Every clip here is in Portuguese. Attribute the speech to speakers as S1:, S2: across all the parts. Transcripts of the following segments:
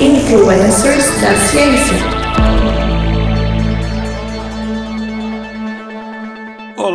S1: Influencers da Ciência.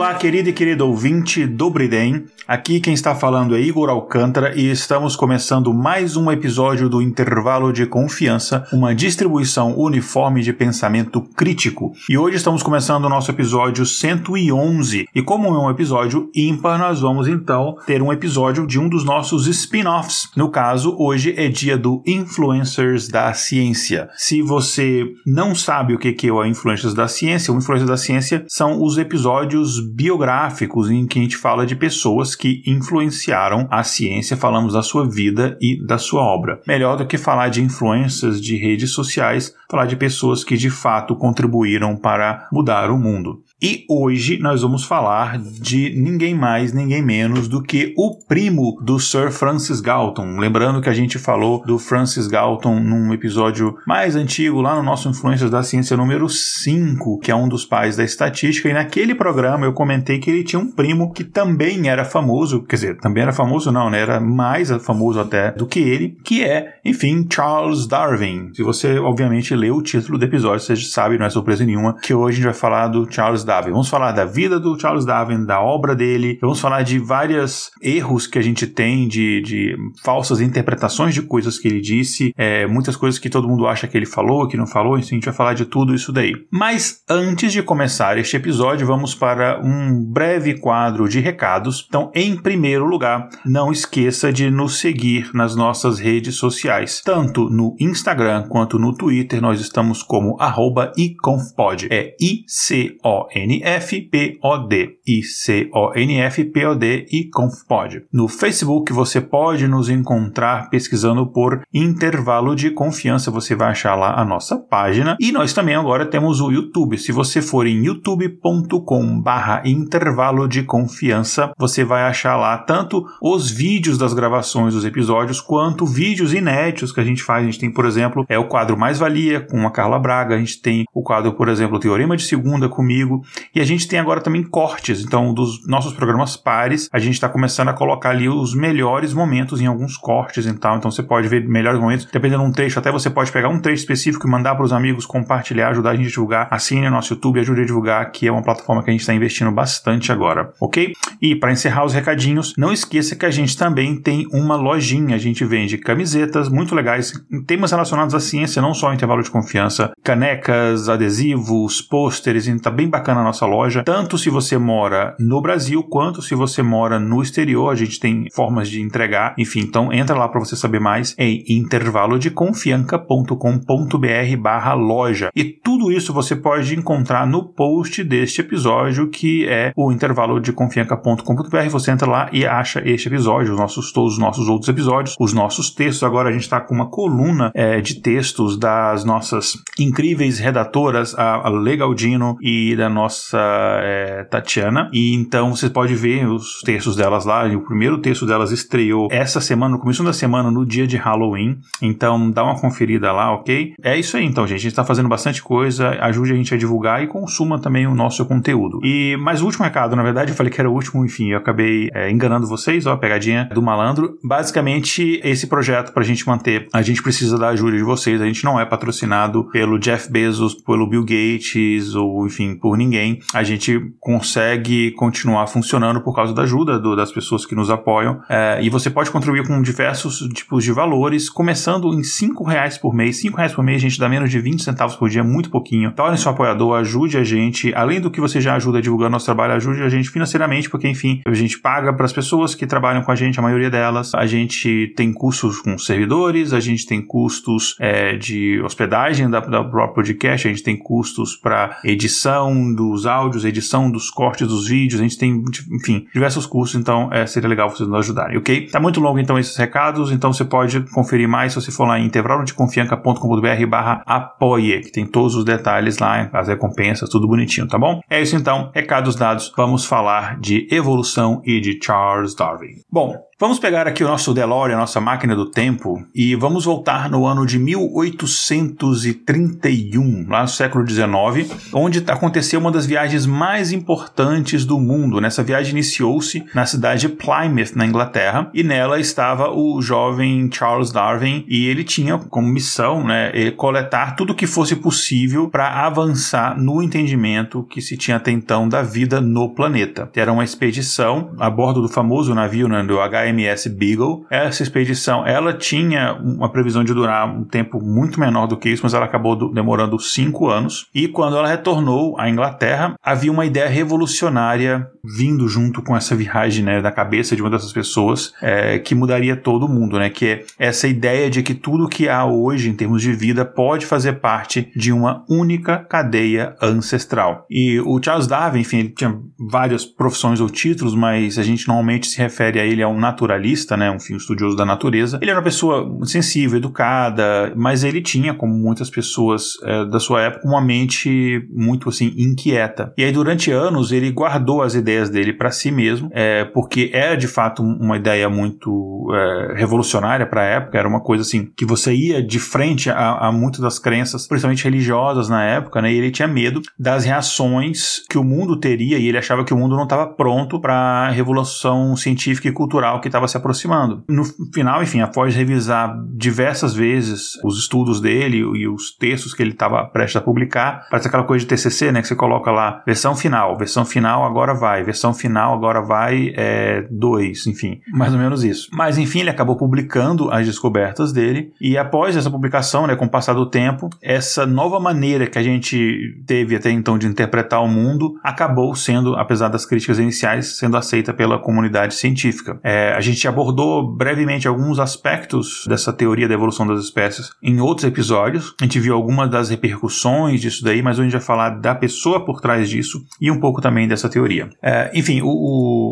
S2: Olá, querido e querido ouvinte do Briden. Aqui quem está falando é Igor Alcântara e estamos começando mais um episódio do Intervalo de Confiança, uma distribuição uniforme de pensamento crítico. E hoje estamos começando o nosso episódio 111. E como é um episódio ímpar, nós vamos então ter um episódio de um dos nossos spin-offs. No caso, hoje é dia do Influencers da Ciência. Se você não sabe o que é o Influencers da Ciência, o Influencers da Ciência são os episódios biográficos em que a gente fala de pessoas que influenciaram a ciência, falamos da sua vida e da sua obra. Melhor do que falar de influências de redes sociais, falar de pessoas que de fato contribuíram para mudar o mundo. E hoje nós vamos falar de ninguém mais, ninguém menos do que o primo do Sir Francis Galton. Lembrando que a gente falou do Francis Galton num episódio mais antigo, lá no nosso Influências da Ciência número 5, que é um dos pais da estatística, e naquele programa eu comentei que ele tinha um primo que também era famoso, quer dizer, também era famoso não, né? Era mais famoso até do que ele, que é, enfim, Charles Darwin. Se você, obviamente, leu o título do episódio, você sabe, não é surpresa nenhuma, que hoje a gente vai falar do Charles Darwin Darwin. Vamos falar da vida do Charles Darwin, da obra dele, vamos falar de vários erros que a gente tem, de, de falsas interpretações de coisas que ele disse, é, muitas coisas que todo mundo acha que ele falou, que não falou, então a gente vai falar de tudo isso daí. Mas antes de começar este episódio, vamos para um breve quadro de recados. Então, em primeiro lugar, não esqueça de nos seguir nas nossas redes sociais, tanto no Instagram quanto no Twitter, nós estamos como arroba iconfpod, é I-C-O-N I-C-O-N-F-P-O-D. I-C-O-N-F-P-O-D e ConfPod. No Facebook você pode nos encontrar pesquisando por Intervalo de Confiança. Você vai achar lá a nossa página. E nós também agora temos o YouTube. Se você for em youtube.com barra intervalo de confiança, você vai achar lá tanto os vídeos das gravações dos episódios, quanto vídeos inéditos que a gente faz. A gente tem, por exemplo, é o quadro Mais Valia com a Carla Braga. A gente tem o quadro, por exemplo, Teorema de Segunda comigo. E a gente tem agora também cortes, então dos nossos programas pares, a gente está começando a colocar ali os melhores momentos em alguns cortes e tal. Então você pode ver melhores momentos, dependendo de um trecho, até você pode pegar um trecho específico e mandar para os amigos, compartilhar, ajudar a gente a divulgar. Assine o nosso YouTube, ajude a divulgar, que é uma plataforma que a gente está investindo bastante agora, ok? E para encerrar os recadinhos, não esqueça que a gente também tem uma lojinha. A gente vende camisetas muito legais, temas relacionados à ciência, não só intervalo de confiança, canecas, adesivos, pôsteres, está bem bacana a nossa loja, tanto se você mora no Brasil quanto se você mora no exterior. A gente tem formas de entregar. Enfim, então entra lá para você saber mais em intervalodeconfianca.com.br barra loja. E tudo isso você pode encontrar no post deste episódio, que é o intervalodeconfianca.com.br. Você entra lá e acha este episódio, os nossos, todos os nossos outros episódios, os nossos textos. Agora a gente está com uma coluna é, de textos das nossas incríveis redatoras, a Legaldino e da nossa nossa é, Tatiana. E então você pode ver os textos delas lá. O primeiro texto delas estreou essa semana, no começo da semana, no dia de Halloween. Então dá uma conferida lá, ok? É isso aí, então, gente. A gente está fazendo bastante coisa. Ajude a gente a divulgar e consuma também o nosso conteúdo. E mais o último recado, na verdade, eu falei que era o último, enfim, eu acabei é, enganando vocês, ó, pegadinha do malandro. Basicamente, esse projeto, para a gente manter, a gente precisa da ajuda de vocês. A gente não é patrocinado pelo Jeff Bezos, pelo Bill Gates, ou enfim, por ninguém ninguém, a gente consegue continuar funcionando por causa da ajuda do, das pessoas que nos apoiam. É, e você pode contribuir com diversos tipos de valores, começando em 5 reais por mês. 5 reais por mês a gente dá menos de 20 centavos por dia, muito pouquinho. Torne-se apoiador, ajude a gente. Além do que você já ajuda divulgando nosso trabalho, ajude a gente financeiramente, porque enfim, a gente paga para as pessoas que trabalham com a gente, a maioria delas. A gente tem custos com servidores, a gente tem custos é, de hospedagem da, da própria podcast, a gente tem custos para edição do dos áudios, edição dos cortes dos vídeos, a gente tem, enfim, diversos cursos, então é, seria legal vocês nos ajudarem, ok? Tá muito longo então esses recados, então você pode conferir mais se você for lá em intervalodeconfianca.com.br barra apoie, que tem todos os detalhes lá, as recompensas, tudo bonitinho, tá bom? É isso então, recados dados, vamos falar de evolução e de Charles Darwin. Bom, Vamos pegar aqui o nosso DeLorean, a nossa máquina do tempo, e vamos voltar no ano de 1831, lá no século XIX, onde aconteceu uma das viagens mais importantes do mundo. Nessa viagem iniciou-se na cidade de Plymouth, na Inglaterra, e nela estava o jovem Charles Darwin e ele tinha como missão, né, coletar tudo o que fosse possível para avançar no entendimento que se tinha até então da vida no planeta. Era uma expedição a bordo do famoso navio né, do HMS Beagle. Essa expedição, ela tinha uma previsão de durar um tempo muito menor do que isso, mas ela acabou demorando cinco anos. E quando ela retornou à Inglaterra, havia uma ideia revolucionária vindo junto com essa viagem né, da cabeça de uma dessas pessoas é, que mudaria todo mundo, né? Que é essa ideia de que tudo que há hoje em termos de vida pode fazer parte de uma única cadeia ancestral. E o Charles Darwin, enfim, ele tinha várias profissões ou títulos, mas a gente normalmente se refere a ele a um naturalista, né? Um enfim, estudioso da natureza. Ele era uma pessoa sensível, educada, mas ele tinha, como muitas pessoas é, da sua época, uma mente muito assim inquieta. E aí durante anos ele guardou as ideias dele para si mesmo, é, porque era de fato uma ideia muito é, revolucionária para a época. Era uma coisa assim que você ia de frente a, a muitas das crenças, principalmente religiosas na época, né? E ele tinha medo das reações que o mundo teria e ele achava que o mundo não estava pronto para a revolução científica e cultural que estava se aproximando. No final, enfim, após revisar diversas vezes os estudos dele e os textos que ele estava prestes a publicar, parece aquela coisa de TCC, né? Que você coloca lá versão final, versão final agora vai, versão final agora vai é, dois, enfim, mais ou menos isso. Mas enfim, ele acabou publicando as descobertas dele e após essa publicação, né, com o passar do tempo, essa nova maneira que a gente teve até então de interpretar o mundo acabou sendo, apesar das críticas iniciais, sendo aceita pela comunidade científica. É, a gente abordou brevemente alguns aspectos dessa teoria da evolução das espécies em outros episódios. A gente viu algumas das repercussões disso daí, mas hoje a gente vai falar da pessoa por trás disso e um pouco também dessa teoria. É, enfim, o,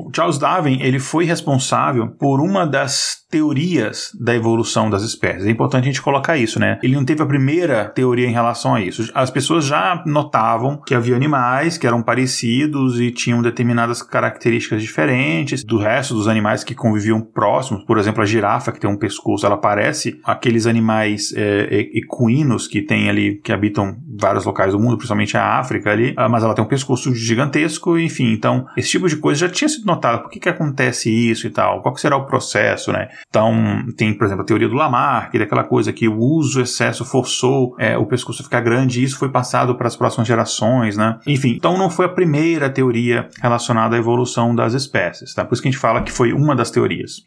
S2: o Charles Darwin ele foi responsável por uma das teorias da evolução das espécies. É importante a gente colocar isso, né? Ele não teve a primeira teoria em relação a isso. As pessoas já notavam que havia animais que eram parecidos e tinham determinadas características diferentes do resto dos animais que conviviam próximos. Por exemplo, a girafa que tem um pescoço, ela parece aqueles animais é, equinos que tem ali, que habitam vários locais do mundo, principalmente a África ali, ah, mas ela tem um pescoço gigantesco, enfim. Então, esse tipo de coisa já tinha sido notado. Por que, que acontece isso e tal? Qual será o processo, né? Então, tem, por exemplo, a teoria do Lamarck, daquela coisa que o uso, excesso forçou é, o pescoço a ficar grande e isso foi passado para as próximas gerações, né? Enfim, então não foi a primeira teoria relacionada à evolução das espécies, tá? Por isso que a gente fala que foi uma das teorias.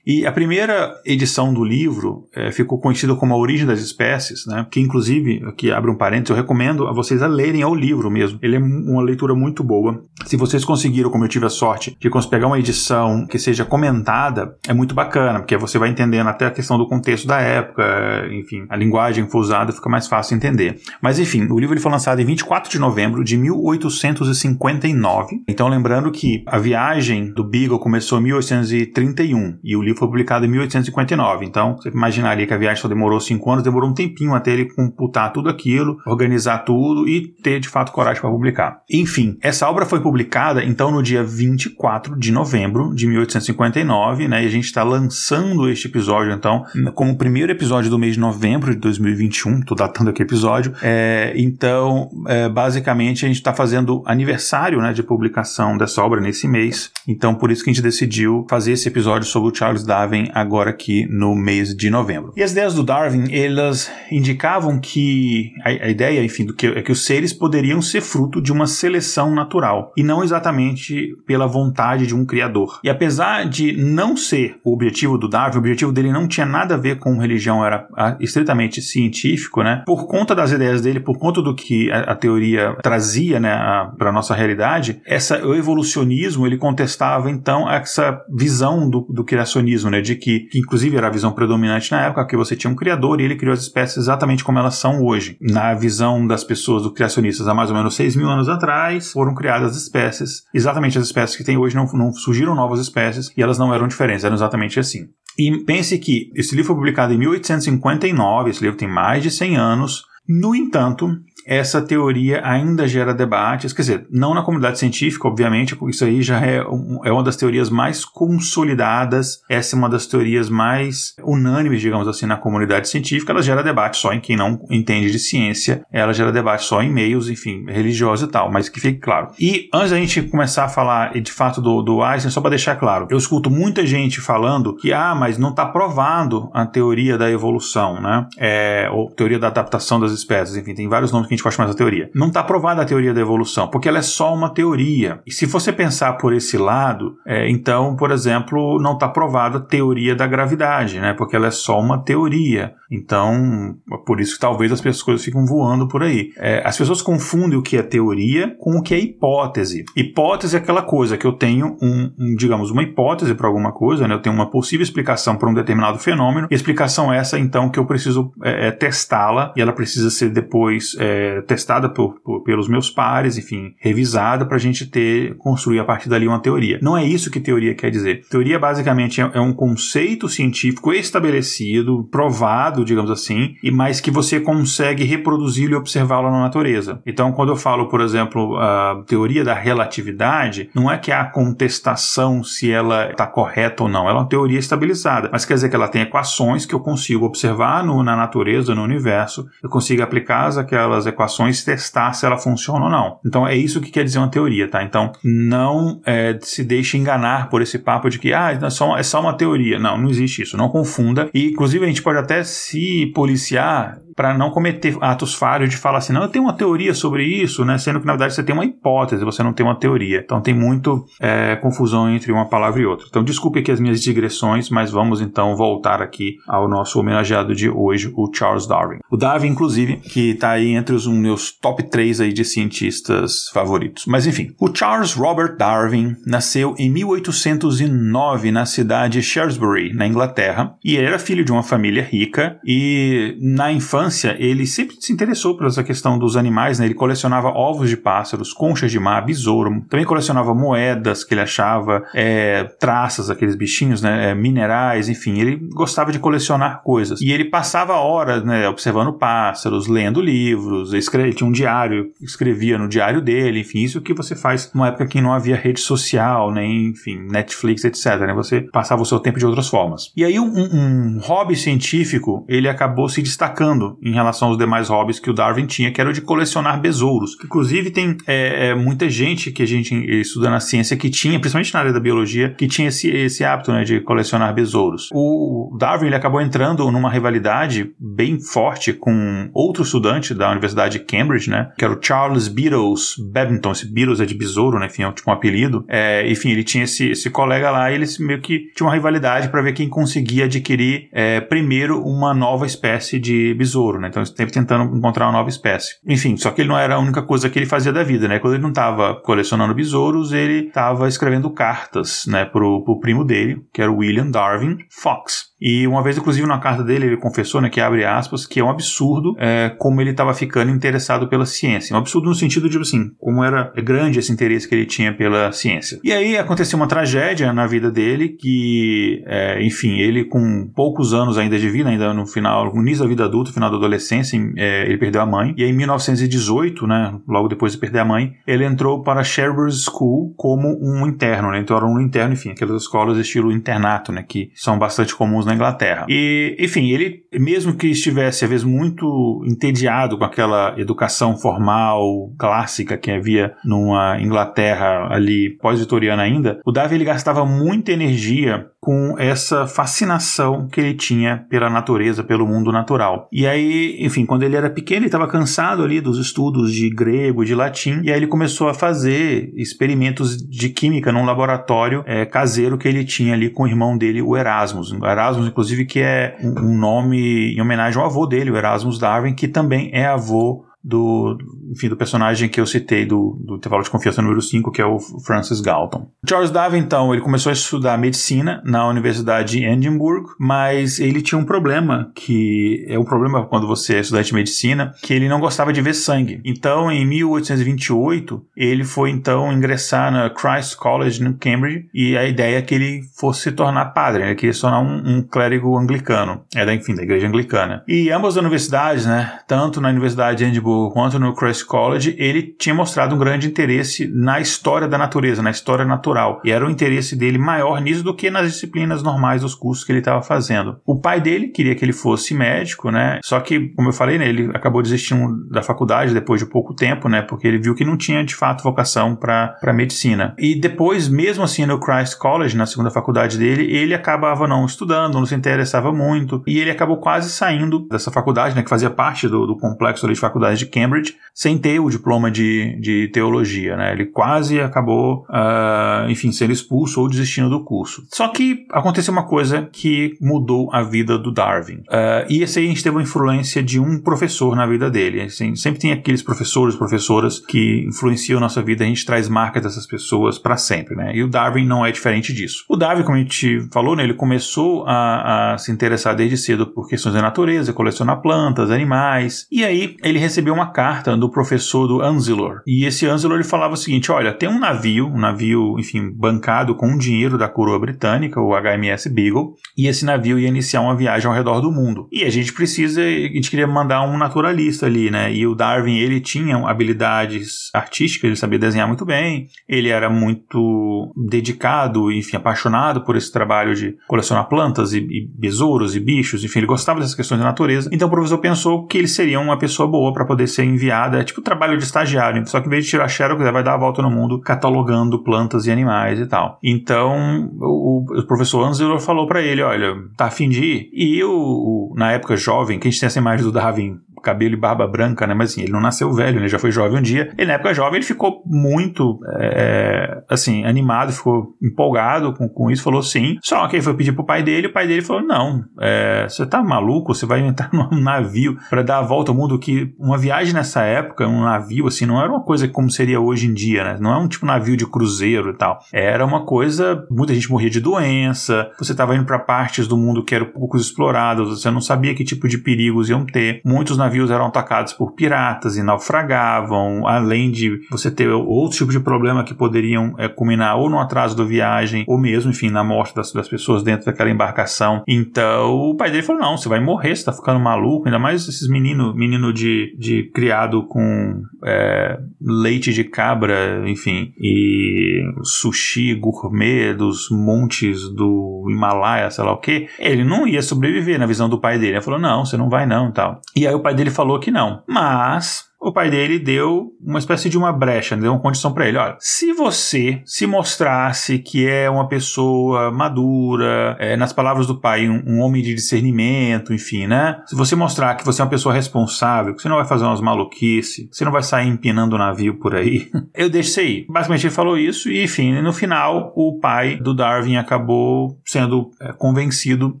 S2: E a primeira edição do livro é, ficou conhecida como A Origem das Espécies, né? Que, inclusive, aqui abre um parênteses, eu recomendo a vocês a lerem ao livro mesmo. Ele é uma leitura muito boa. Se vocês conseguiram, como eu tive a sorte, de pegar uma edição que seja comentada, é muito bacana, porque você vai entendendo até a questão do contexto da época, enfim, a linguagem que foi usada fica mais fácil entender. Mas enfim, o livro ele foi lançado em 24 de novembro de 1859. Então lembrando que a viagem do Beagle começou em 1831 e o livro foi publicado em 1859. Então você imaginaria que a viagem só demorou cinco anos, demorou um tempinho até ele computar tudo aquilo, organizar tudo e ter de fato coragem para publicar. Enfim, essa obra foi publicada então no dia 24 de novembro de 1859, né? E a gente está lançando este episódio, então, como o primeiro episódio do mês de novembro de 2021, tô datando aqui o episódio. É, então, é, basicamente, a gente está fazendo aniversário né, de publicação dessa obra nesse mês. Então, por isso que a gente decidiu fazer esse episódio sobre o Charles Darwin agora aqui no mês de novembro. E as ideias do Darwin, elas indicavam que a, a ideia, enfim, do que é que os seres poderiam ser fruto de uma seleção natural e não exatamente pela vontade de um criador. E apesar de não ser o objetivo do Darwin, objetivo dele não tinha nada a ver com religião, era ah, estritamente científico, né? Por conta das ideias dele, por conta do que a, a teoria trazia, né, para nossa realidade, essa o evolucionismo ele contestava então essa visão do, do criacionismo, né? De que, que inclusive era a visão predominante na época, que você tinha um criador e ele criou as espécies exatamente como elas são hoje. Na visão das pessoas, dos criacionistas, há mais ou menos 6 mil anos atrás, foram criadas as espécies, exatamente as espécies que tem hoje, não, não surgiram novas espécies e elas não eram diferentes, eram exatamente assim. E pense que esse livro foi publicado em 1859, esse livro tem mais de 100 anos. No entanto, essa teoria ainda gera debates, quer dizer, não na comunidade científica, obviamente, isso aí já é, um, é uma das teorias mais consolidadas, essa é uma das teorias mais unânimes, digamos assim, na comunidade científica, ela gera debate só em quem não entende de ciência, ela gera debate só em meios, enfim, religiosos e tal, mas que fique claro. E antes da gente começar a falar de fato do, do Einstein, só para deixar claro, eu escuto muita gente falando que, ah, mas não está provado a teoria da evolução, né? É, ou teoria da adaptação das espécies, enfim, tem vários nomes que gente pode chamar essa teoria. Não está provada a teoria da evolução, porque ela é só uma teoria. E se você pensar por esse lado, é, então, por exemplo, não está provada a teoria da gravidade, né? Porque ela é só uma teoria. Então, por isso que talvez as pessoas ficam voando por aí. É, as pessoas confundem o que é teoria com o que é hipótese. Hipótese é aquela coisa que eu tenho um, um digamos, uma hipótese para alguma coisa, né? Eu tenho uma possível explicação para um determinado fenômeno. E explicação é essa, então, que eu preciso é, é, testá-la e ela precisa ser depois é, testada por, por, pelos meus pares, enfim, revisada para a gente ter construir a partir dali uma teoria. Não é isso que teoria quer dizer. Teoria basicamente é, é um conceito científico estabelecido, provado, digamos assim, e mais que você consegue reproduzi-lo e observá-lo na natureza. Então, quando eu falo, por exemplo, a teoria da relatividade, não é que há contestação se ela está correta ou não. Ela é uma teoria estabilizada, mas quer dizer que ela tem equações que eu consigo observar no, na natureza, no universo, eu consigo aplicar aquelas equações e testar se ela funciona ou não. Então, é isso que quer dizer uma teoria, tá? Então, não é, se deixe enganar por esse papo de que ah, é só, é só uma teoria. Não, não existe isso. Não confunda. E, inclusive, a gente pode até se policiar para não cometer atos falhos de falar assim, não, eu tenho uma teoria sobre isso, né? Sendo que na verdade você tem uma hipótese, você não tem uma teoria. Então tem muito é, confusão entre uma palavra e outra. Então desculpe aqui as minhas digressões, mas vamos então voltar aqui ao nosso homenageado de hoje, o Charles Darwin. O Darwin, inclusive, que está aí entre os meus top 3 aí de cientistas favoritos. Mas enfim, o Charles Robert Darwin nasceu em 1809 na cidade de Shrewsbury, na Inglaterra, e ele era filho de uma família rica e na infância infância, ele sempre se interessou por essa questão dos animais, né? Ele colecionava ovos de pássaros, conchas de mar, besouro, também colecionava moedas que ele achava, é, traças, aqueles bichinhos, né? É, minerais, enfim, ele gostava de colecionar coisas. E ele passava horas, né, observando pássaros, lendo livros, escreve, tinha um diário, escrevia no diário dele, enfim, isso que você faz numa época que não havia rede social, nem, enfim, Netflix, etc, né? Você passava o seu tempo de outras formas. E aí um, um hobby científico, ele acabou se destacando em relação aos demais hobbies que o Darwin tinha, que era o de colecionar besouros. Inclusive, tem é, é, muita gente que a gente estuda na ciência que tinha, principalmente na área da biologia, que tinha esse, esse hábito né, de colecionar besouros. O Darwin ele acabou entrando numa rivalidade bem forte com outro estudante da Universidade de Cambridge, né, que era o Charles Beatles Babington. Esse Beatles é de besouro, né, enfim, é tipo um apelido. É, enfim, ele tinha esse, esse colega lá e eles meio que tinham uma rivalidade para ver quem conseguia adquirir é, primeiro uma nova espécie de besouro besouro, né? Então sempre tentando encontrar uma nova espécie. Enfim, só que ele não era a única coisa que ele fazia da vida, né? Quando ele não estava colecionando besouros, ele estava escrevendo cartas, né, pro, pro primo dele, que era o William Darwin Fox. E uma vez, inclusive, na carta dele, ele confessou, né, que abre aspas, que é um absurdo é, como ele estava ficando interessado pela ciência. Um absurdo no sentido de, assim, como era grande esse interesse que ele tinha pela ciência. E aí aconteceu uma tragédia na vida dele, que, é, enfim, ele com poucos anos ainda de vida, ainda no final, no início da vida adulta, final da adolescência, é, ele perdeu a mãe. E aí, em 1918, né, logo depois de perder a mãe, ele entrou para Sherwood School como um interno, né? Então era um interno, enfim, aquelas escolas estilo internato, né, que são bastante comuns na Inglaterra. E, enfim, ele, mesmo que estivesse, às vezes, muito entediado com aquela educação formal, clássica que havia numa Inglaterra ali pós-vitoriana ainda, o Davi ele gastava muita energia com essa fascinação que ele tinha pela natureza, pelo mundo natural. E aí, enfim, quando ele era pequeno, ele estava cansado ali dos estudos de grego, de latim, e aí ele começou a fazer experimentos de química num laboratório é, caseiro que ele tinha ali com o irmão dele, o Erasmus. O Erasmus, inclusive, que é um nome em homenagem ao avô dele, o Erasmus Darwin, que também é avô do, enfim, do personagem que eu citei do, do intervalo de confiança número 5, que é o Francis Galton. Charles Darwin, então, ele começou a estudar medicina na Universidade de Edinburgh, mas ele tinha um problema, que é um problema quando você é estudante de medicina, que ele não gostava de ver sangue. Então, em 1828, ele foi, então, ingressar na Christ College, no Cambridge, e a ideia é que ele fosse se tornar padre, né? ele queria se tornar um, um clérigo anglicano, é da, enfim, da igreja anglicana. E ambas as universidades, né, tanto na Universidade de Edinburgh no, quanto no Christ College, ele tinha mostrado um grande interesse na história da natureza, na história natural. E era o interesse dele maior nisso do que nas disciplinas normais dos cursos que ele estava fazendo. O pai dele queria que ele fosse médico, né? Só que, como eu falei, né, ele acabou desistindo da faculdade depois de pouco tempo, né? Porque ele viu que não tinha de fato vocação para medicina. E depois, mesmo assim, no Christ College, na segunda faculdade dele, ele acabava não estudando, não se interessava muito. E ele acabou quase saindo dessa faculdade, né? Que fazia parte do, do complexo de faculdade de Cambridge, sem ter o diploma de, de teologia, né? Ele quase acabou, uh, enfim, sendo expulso ou desistindo do curso. Só que aconteceu uma coisa que mudou a vida do Darwin. Uh, e esse aí a gente teve uma influência de um professor na vida dele. Assim, sempre tem aqueles professores, professoras que influenciam a nossa vida, a gente traz marcas dessas pessoas para sempre, né? E o Darwin não é diferente disso. O Darwin, como a gente falou, né, ele começou a, a se interessar desde cedo por questões da natureza, colecionar plantas, animais. E aí ele recebeu uma carta do professor do Anzilor. E esse Anzilor ele falava o seguinte: olha, tem um navio, um navio, enfim, bancado com dinheiro da coroa britânica, o HMS Beagle, e esse navio ia iniciar uma viagem ao redor do mundo. E a gente precisa, a gente queria mandar um naturalista ali, né? E o Darwin, ele tinha habilidades artísticas, ele sabia desenhar muito bem, ele era muito dedicado, enfim, apaixonado por esse trabalho de colecionar plantas e, e besouros e bichos, enfim, ele gostava dessas questões da natureza. Então o professor pensou que ele seria uma pessoa boa para poder ser enviada, é tipo trabalho de estagiário, só que em vez de tirar xerox, ele vai dar a volta no mundo catalogando plantas e animais e tal. Então o, o professor Anzler falou para ele, olha, tá afim de ir? E o, na época jovem, que a gente tem essa imagem do Darwin cabelo e barba branca, né? Mas assim, ele não nasceu velho, ele já foi jovem um dia. Ele, na época jovem, ele ficou muito, é, assim, animado, ficou empolgado com, com isso, falou sim. Só que ele foi pedir pro pai dele, o pai dele falou: não, é, você tá maluco? Você vai entrar num navio para dar a volta ao mundo? Que uma viagem nessa época, um navio, assim, não era uma coisa como seria hoje em dia, né? Não é um tipo navio de cruzeiro e tal. Era uma coisa, muita gente morria de doença, você tava indo para partes do mundo que eram poucos explorados, você não sabia que tipo de perigos iam ter. Muitos navios navios eram atacados por piratas e naufragavam, além de você ter outros tipos de problema que poderiam é, culminar ou no atraso da viagem, ou mesmo, enfim, na morte das, das pessoas dentro daquela embarcação. Então, o pai dele falou: não, você vai morrer, você tá ficando maluco, ainda mais esses meninos menino de, de criado com é, leite de cabra, enfim, e sushi gourmet dos montes do Himalaia, sei lá o que. Ele não ia sobreviver na visão do pai dele. Ele falou: não, você não vai não, tal. E aí o pai dele falou que não. Mas o pai dele deu uma espécie de uma brecha, deu uma condição para ele. Olha, se você se mostrasse que é uma pessoa madura, é, nas palavras do pai, um, um, homem de discernimento, enfim, né? Se você mostrar que você é uma pessoa responsável, que você não vai fazer umas maluquices, você não vai sair empinando o navio por aí, eu deixo você ir. Basicamente ele falou isso e, enfim, no final o pai do Darwin acabou sendo é, convencido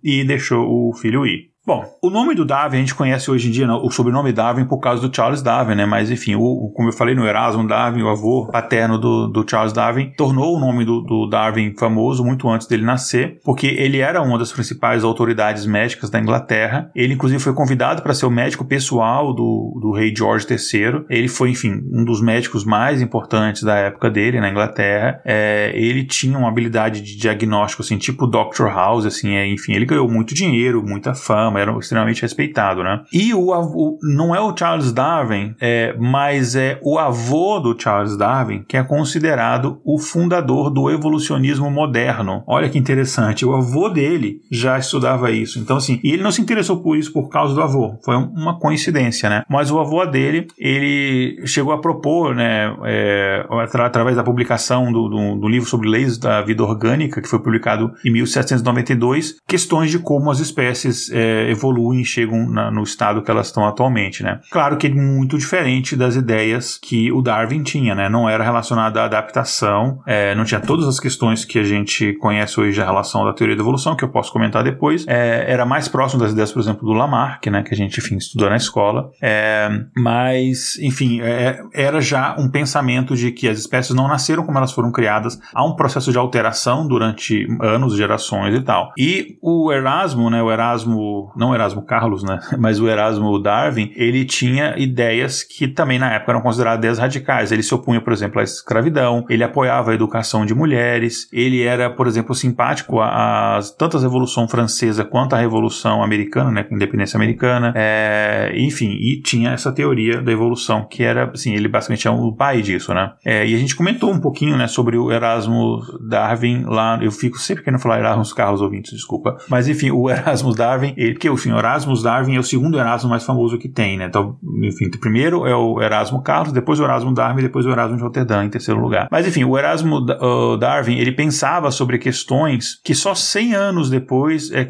S2: e deixou o filho ir. Bom, o nome do Darwin a gente conhece hoje em dia, o sobrenome Darwin por causa do Charles Darwin, né? Mas enfim, o, como eu falei no Erasmo Darwin, o avô paterno do, do Charles Darwin, tornou o nome do, do, Darwin famoso muito antes dele nascer, porque ele era uma das principais autoridades médicas da Inglaterra. Ele, inclusive, foi convidado para ser o médico pessoal do, do rei George III. Ele foi, enfim, um dos médicos mais importantes da época dele na Inglaterra. É, ele tinha uma habilidade de diagnóstico, assim, tipo Dr. House, assim, é, enfim, ele ganhou muito dinheiro, muita fama era extremamente respeitado, né? E o, o não é o Charles Darwin, é, mas é o avô do Charles Darwin que é considerado o fundador do evolucionismo moderno. Olha que interessante, o avô dele já estudava isso. Então, assim, e ele não se interessou por isso por causa do avô, foi uma coincidência, né? Mas o avô dele, ele chegou a propor, né, é, através da publicação do, do, do livro sobre leis da vida orgânica, que foi publicado em 1792, questões de como as espécies é, evoluem e chegam na, no estado que elas estão atualmente, né? Claro que é muito diferente das ideias que o Darwin tinha, né? Não era relacionado à adaptação, é, não tinha todas as questões que a gente conhece hoje da relação da teoria da evolução, que eu posso comentar depois. É, era mais próximo das ideias, por exemplo, do Lamarck, né? Que a gente, enfim, estudou na escola. Mas, enfim, era já um pensamento de que as espécies não nasceram como elas foram criadas, há um processo de alteração durante anos, gerações e tal. E o Erasmo, né? O Erasmo não Erasmo Carlos, né, mas o Erasmo Darwin, ele tinha ideias que também na época eram consideradas ideias radicais. Ele se opunha, por exemplo, à escravidão, ele apoiava a educação de mulheres, ele era, por exemplo, simpático às tanto a Revolução Francesa quanto a Revolução Americana, né, a independência americana, é, enfim, e tinha essa teoria da evolução que era, assim, ele basicamente é o pai disso, né. É, e a gente comentou um pouquinho, né, sobre o Erasmo Darwin lá, eu fico sempre querendo falar Erasmus Carlos ouvintes, desculpa, mas enfim, o Erasmus Darwin, ele, enfim, o Erasmus Darwin é o segundo Erasmo mais famoso que tem, né, então, enfim, primeiro é o Erasmo Carlos, depois o Erasmo Darwin, depois o Erasmo de Roterdã em terceiro lugar. Mas enfim, o Erasmo uh, Darwin, ele pensava sobre questões que só 100 anos depois é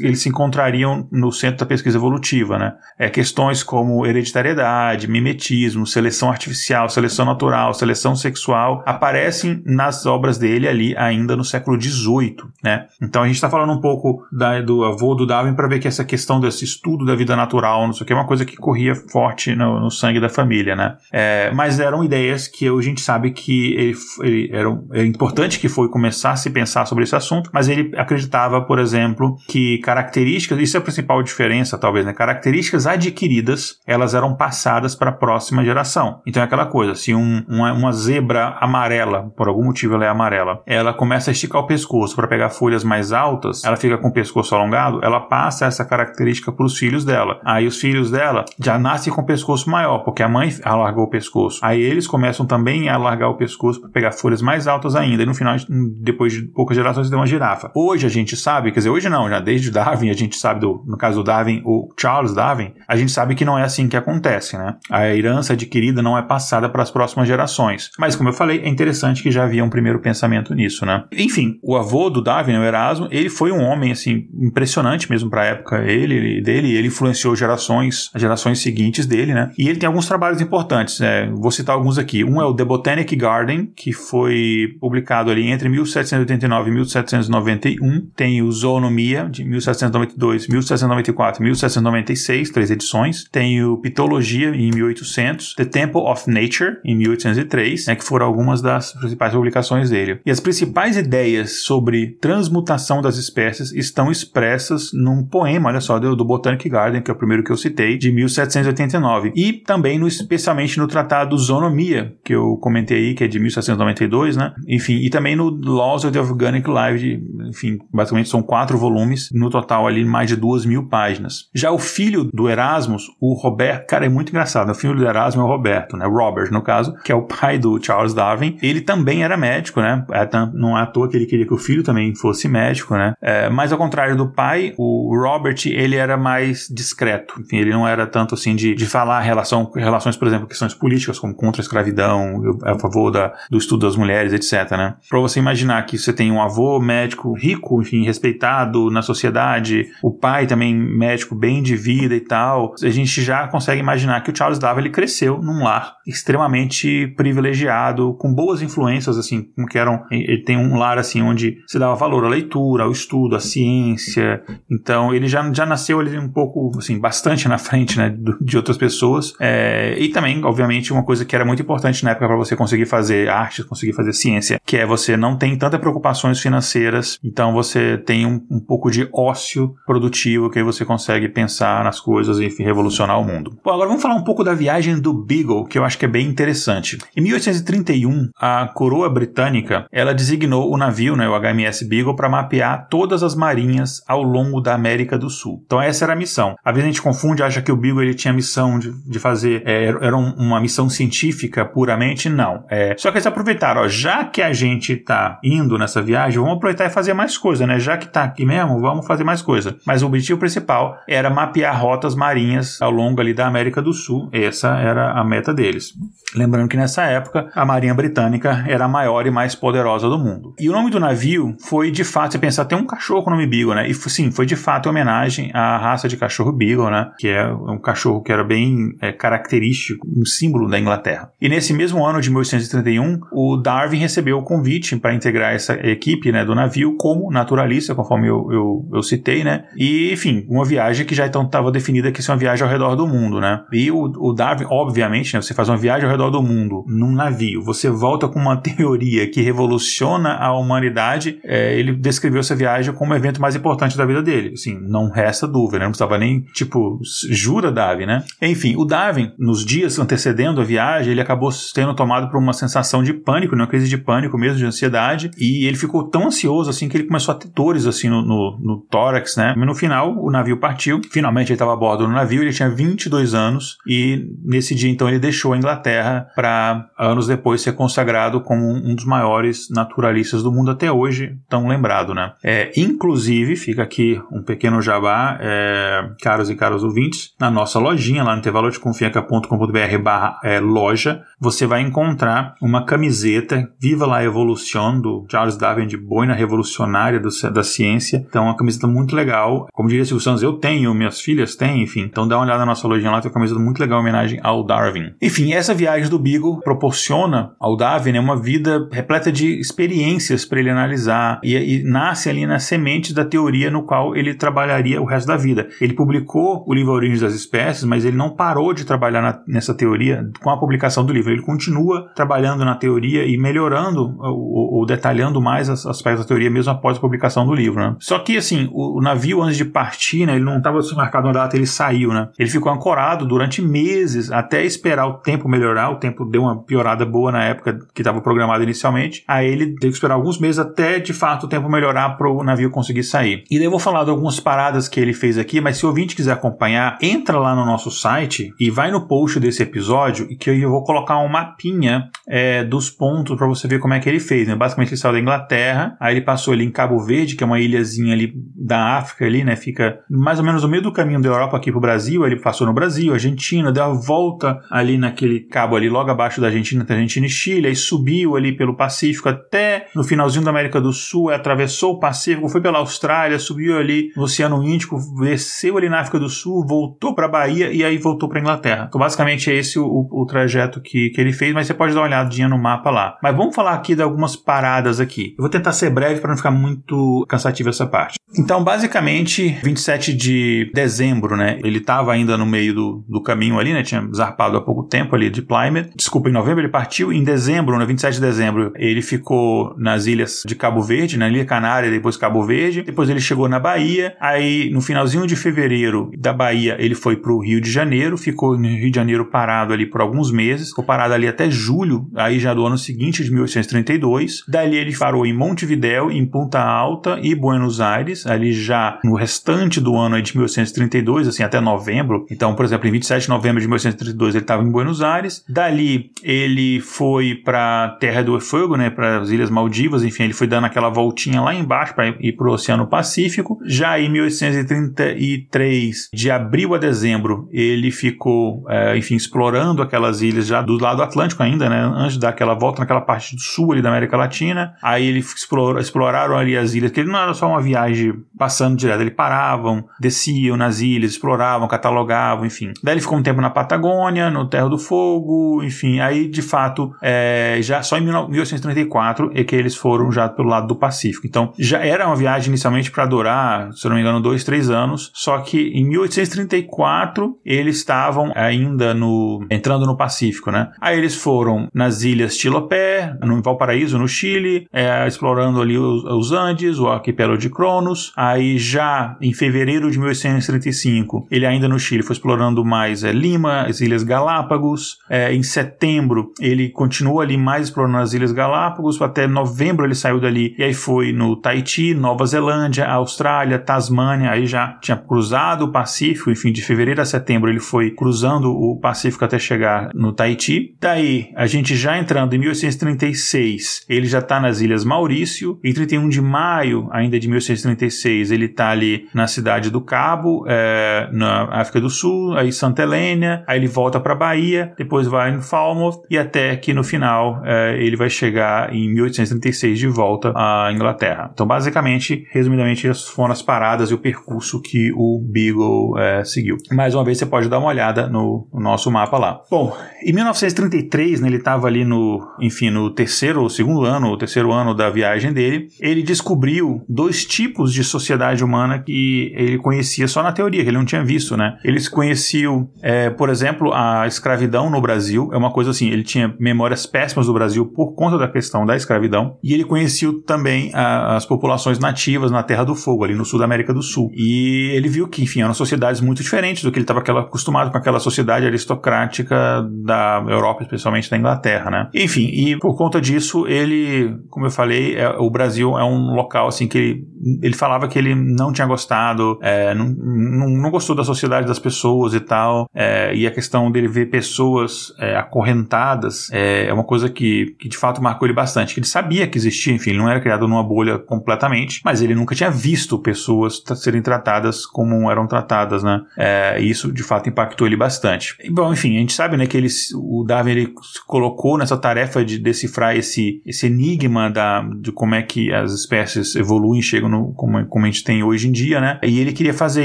S2: eles se encontrariam no centro da pesquisa evolutiva, né? É, questões como hereditariedade, mimetismo, seleção artificial, seleção natural, seleção sexual, aparecem nas obras dele ali ainda no século XVIII, né? Então a gente está falando um pouco da, do avô do Darwin para ver que essa questão desse estudo da vida natural, não sei o que, é uma coisa que corria forte no, no sangue da família, né? É, mas eram ideias que a gente sabe que ele, ele era, era importante que foi começar a se pensar sobre esse assunto, mas ele acreditava, por exemplo, que características, isso é a principal diferença, talvez, né? Características adquiridas, elas eram passadas para a próxima geração. Então é aquela coisa, se um, uma, uma zebra amarela, por algum motivo ela é amarela, ela começa a esticar o pescoço para pegar folhas mais altas, ela fica com o pescoço alongado, ela passa essa característica para os filhos dela. Aí os filhos dela já nascem com o pescoço maior, porque a mãe alargou o pescoço. Aí eles começam também a alargar o pescoço para pegar folhas mais altas ainda. E no final, depois de poucas gerações, deu uma girafa. Hoje a gente sabe, quer dizer, hoje não, já desde Darwin a gente sabe, do, no caso do Darwin, o Charles Darwin, a gente sabe que não é assim que acontece, né? A herança adquirida não é passada para as próximas gerações. Mas, como eu falei, é interessante que já havia um primeiro pensamento nisso, né? Enfim, o avô do Darwin, o Erasmo, ele foi um homem, assim, impressionante mesmo para a época ele, dele, ele influenciou gerações, gerações seguintes dele, né? E ele tem alguns trabalhos importantes, né? Vou citar alguns aqui. Um é o The Botanic Garden, que foi publicado ali entre 1789 e 1791. Tem o Zoonomia, de 1792, 1794 e 1796, três edições. Tem o Pitologia, em 1800. The Temple of Nature, em 1803, né, que foram algumas das principais publicações dele. E as principais ideias sobre transmutação das espécies estão expressas num poema, olha só, do, do Botanic Garden, que é o primeiro que eu citei, de 1789. E também, no, especialmente no tratado Zonomia, que eu comentei aí, que é de 1792, né? Enfim, e também no Laws of the Organic Life, de, enfim, basicamente são quatro volumes, no total ali mais de duas mil páginas. Já o filho do Erasmus, o Roberto, cara, é muito engraçado, o filho do Erasmo é o Roberto, né? Robert, no caso, que é o pai do Charles Darwin. Ele também era médico, né? É, não é à toa que ele queria que o filho também fosse médico, né? É, mas ao contrário do pai, o Robert, ele era mais discreto. Enfim, ele não era tanto assim de, de falar relação, relações, por exemplo, questões políticas, como contra a escravidão, a favor da, do estudo das mulheres, etc, né? Para você imaginar que você tem um avô médico rico, enfim, respeitado na sociedade, o pai também médico bem de vida e tal, a gente já consegue imaginar que o Charles Darwin ele cresceu num lar extremamente privilegiado, com boas influências, assim, como que eram, ele tem um lar, assim, onde se dava valor à leitura, ao estudo, à ciência, então ele já, já nasceu ali um pouco, assim, bastante na frente, né, de outras pessoas, é, e também, obviamente, uma coisa que era muito importante na época para você conseguir fazer arte, conseguir fazer ciência, que é você não tem tantas preocupações financeiras, então você tem um, um pouco de ócio produtivo que aí você consegue pensar nas coisas e enfim, revolucionar o mundo. Bom, agora vamos falar um pouco da viagem do Beagle, que eu acho que é bem interessante. Em 1831, a coroa britânica, ela designou o navio, né, o HMS Beagle, para mapear todas as marinhas ao longo da América do Sul. Então essa era a missão. Às vezes a gente confunde, acha que o Beagle ele tinha a missão de, de fazer, é, era uma missão científica puramente, não. É, só que eles aproveitaram, ó, já que a gente está indo nessa viagem, vamos aproveitar e fazer mais coisa, né? Já que está aqui mesmo, vamos fazer mais coisa. Mas o objetivo principal era mapear rotas marinhas ao longo ali da América do Sul. Essa era a meta deles. Lembrando que nessa época a Marinha Britânica era a maior e mais poderosa do mundo. E o nome do navio foi de fato, você pensar, tem um cachorro com o nome Beagle, né? E sim, foi de fato em homenagem à raça de cachorro Beagle, né? Que é um cachorro que era bem é, característico, um símbolo da Inglaterra. E nesse mesmo ano de 1831, o Darwin recebeu o convite para integrar essa equipe né, do navio como naturalista, conforme eu, eu, eu citei, né? E, enfim, uma viagem que já então estava definida que ia ser uma viagem ao redor do mundo, né? E o, o Darwin, obviamente, né, você faz uma viagem ao redor do mundo num navio, você volta com uma teoria que revoluciona a humanidade, é, ele descreveu essa viagem como o evento mais importante da vida dele. Assim, não resta dúvida, né? não precisava nem, tipo, jura, Darwin, né? Enfim, o Darwin, nos dias antecedendo a viagem, ele acabou sendo tomado por uma sensação de pânico, né? uma crise de pânico mesmo, de ansiedade, e ele ficou tão ansioso assim que ele começou a ter dores assim no, no, no tórax, né? Mas no final, o navio partiu, finalmente ele estava a bordo do navio, ele tinha 22 anos, e nesse dia então ele deixou a Inglaterra para anos depois ser consagrado como um dos maiores naturalistas do mundo até hoje, tão lembrado, né? É, inclusive, fica aqui um pequeno jabá, é, caros e caros ouvintes, na nossa lojinha lá no intervalodeconfianca.com.br barra é, loja, você vai encontrar uma camiseta Viva la Evolution do Charles Darwin de boina revolucionária do, da ciência. Então, uma camiseta muito legal. Como diria Silvio Santos, eu tenho, minhas filhas têm, enfim. Então, dá uma olhada na nossa lojinha lá, tem uma camiseta muito legal em homenagem ao Darwin. Enfim, essa viagem do Beagle proporciona ao Darwin né, uma vida repleta de experiências para ele analisar e, e nasce ali nas sementes da teoria no qual ele trabalharia o resto da vida. Ele publicou o livro Origens das Espécies, mas ele não parou de trabalhar na, nessa teoria com a publicação do livro. Ele continua trabalhando na teoria e melhorando ou, ou detalhando mais as aspectos da teoria mesmo após a publicação do livro. Né? Só que assim, o, o, navio antes de partir, né, ele não estava marcado uma data, ele saiu, né? Ele ficou ancorado durante meses até esperar o tempo melhorar. O tempo deu uma piorada boa na época que estava programado inicialmente. Aí ele teve que esperar alguns meses até de fato o tempo melhorar para o navio conseguir sair. E daí eu vou falar de algumas paradas que ele fez aqui, mas se o ouvinte quiser acompanhar, entra lá no nosso site e vai no post desse episódio e que eu vou colocar um mapinha é, dos pontos para você ver como é que ele fez. Né? Basicamente ele saiu da Inglaterra, aí ele passou ali em Cabo Verde, que é uma ilhazinha ali da África ali, né? Fica mais ou menos no meio do caminho da Europa aqui pro Brasil. Ele passou no Brasil, Argentina, deu a volta ali naquele cabo ali logo abaixo da Argentina, da Argentina e Chile, aí subiu ali pelo Pacífico até no finalzinho da América do Sul, atravessou o Pacífico, foi pela Austrália, subiu ali no Oceano Índico, desceu ali na África do Sul, voltou para Bahia e aí voltou para Inglaterra. Então basicamente é esse o, o, trajeto que, que ele fez, mas você pode dar uma olhadinha no mapa lá. Mas vamos falar aqui de algumas paradas aqui. Eu vou tentar ser breve para não ficar muito cansativo essa parte. Então, basicamente, 27 de dezembro, né? Ele estava ainda no meio do, do caminho ali, né? Tinha zarpado há pouco tempo ali de Plymouth. Desculpa, em novembro ele partiu. Em dezembro, no 27 de dezembro, ele ficou nas ilhas de Cabo Verde, na Ilha Canária, depois Cabo Verde. Depois ele chegou na Bahia. Aí, no finalzinho de fevereiro da Bahia, ele foi para o Rio de Janeiro. Ficou no Rio de Janeiro parado ali por alguns meses. Ficou parado ali até julho, aí já do ano seguinte, de 1832. Dali ele parou em Montevidéu, em Punta Alta e Buenos Aires, ali já no restante do ano de 1832, assim, até novembro. Então, por exemplo, em 27 de novembro de 1832 ele estava em Buenos Aires. Dali ele foi para Terra do Fogo, né, para as Ilhas Maldivas, enfim, ele foi dando aquela voltinha lá embaixo para ir para o Oceano Pacífico. Já em 1833, de abril a dezembro, ele ficou, é, enfim, explorando aquelas ilhas já do lado Atlântico ainda, né, antes daquela volta naquela parte do sul ali da América Latina. Aí ele explorou, exploraram ali as ilhas, que ele não era só uma viagem passando direto, eles paravam, desciam nas ilhas, exploravam, catalogavam, enfim. Daí ele ficou um tempo na Patagônia, no Terra do Fogo, enfim. Aí, de fato, é, já só em 1834 é que eles foram já pelo lado do Pacífico. Então, já era uma viagem inicialmente para durar, se não me engano, dois, três anos. Só que em 1834 eles estavam ainda no entrando no Pacífico, né? Aí eles foram nas ilhas Tilopé, no Valparaíso, no Chile, é, explorando ali os, os Andes, o arquipélago de Cronos. Aí já em fevereiro de 1835, ele ainda no Chile foi explorando mais é, Lima, as Ilhas Galápagos. É, em setembro ele continuou ali mais explorando as Ilhas Galápagos. Até novembro ele saiu dali e aí foi no Tahiti, Nova Zelândia, Austrália, Tasmânia. Aí já tinha cruzado o Pacífico. Enfim, de fevereiro a setembro ele foi cruzando o Pacífico até chegar no Tahiti. Daí a gente já entrando em 1836, ele já está nas Ilhas Maurício. Em 31 de maio ainda de 1836 ele está ali na cidade do Cabo, é, na África do Sul, aí Santa Helena, aí ele volta para Bahia, depois vai em Falmouth e até que no final é, ele vai chegar em 1836 de volta à Inglaterra. Então, basicamente, resumidamente, essas foram as paradas e o percurso que o Beagle é, seguiu. Mais uma vez, você pode dar uma olhada no, no nosso mapa lá. Bom, em 1933, né, ele estava ali no, enfim, no terceiro ou segundo ano, o terceiro ano da viagem dele, ele descobriu dois tipos de sociedade humana que ele conhecia só na teoria, que ele não tinha visto, né? Eles conheciam, é, por exemplo, a escravidão no Brasil, é uma coisa assim, ele tinha memórias péssimas do Brasil por conta da questão da escravidão, e ele conhecia também a, as populações nativas na Terra do Fogo, ali no sul da América do do Sul. E ele viu que, enfim, eram sociedades muito diferentes do que ele estava acostumado com aquela sociedade aristocrática da Europa, especialmente da Inglaterra, né? Enfim, e por conta disso, ele, como eu falei, é, o Brasil é um local assim que ele, ele falava que ele não tinha gostado, é, não, não, não, gostou da sociedade das pessoas e tal, é, e a questão dele ver pessoas é, acorrentadas é, é uma coisa que, que de fato marcou ele bastante. Que ele sabia que existia, enfim, ele não era criado numa bolha completamente, mas ele nunca tinha visto pessoas serem tratadas como eram tratadas, né? É, e isso de fato impactou ele bastante. E, bom, enfim, a gente sabe, né, que ele, o Darwin ele se colocou nessa tarefa de decifrar esse, esse enigma da, de como é que as espécies evoluem, chegam no, como, como a gente tem hoje em dia, né? E ele queria fazer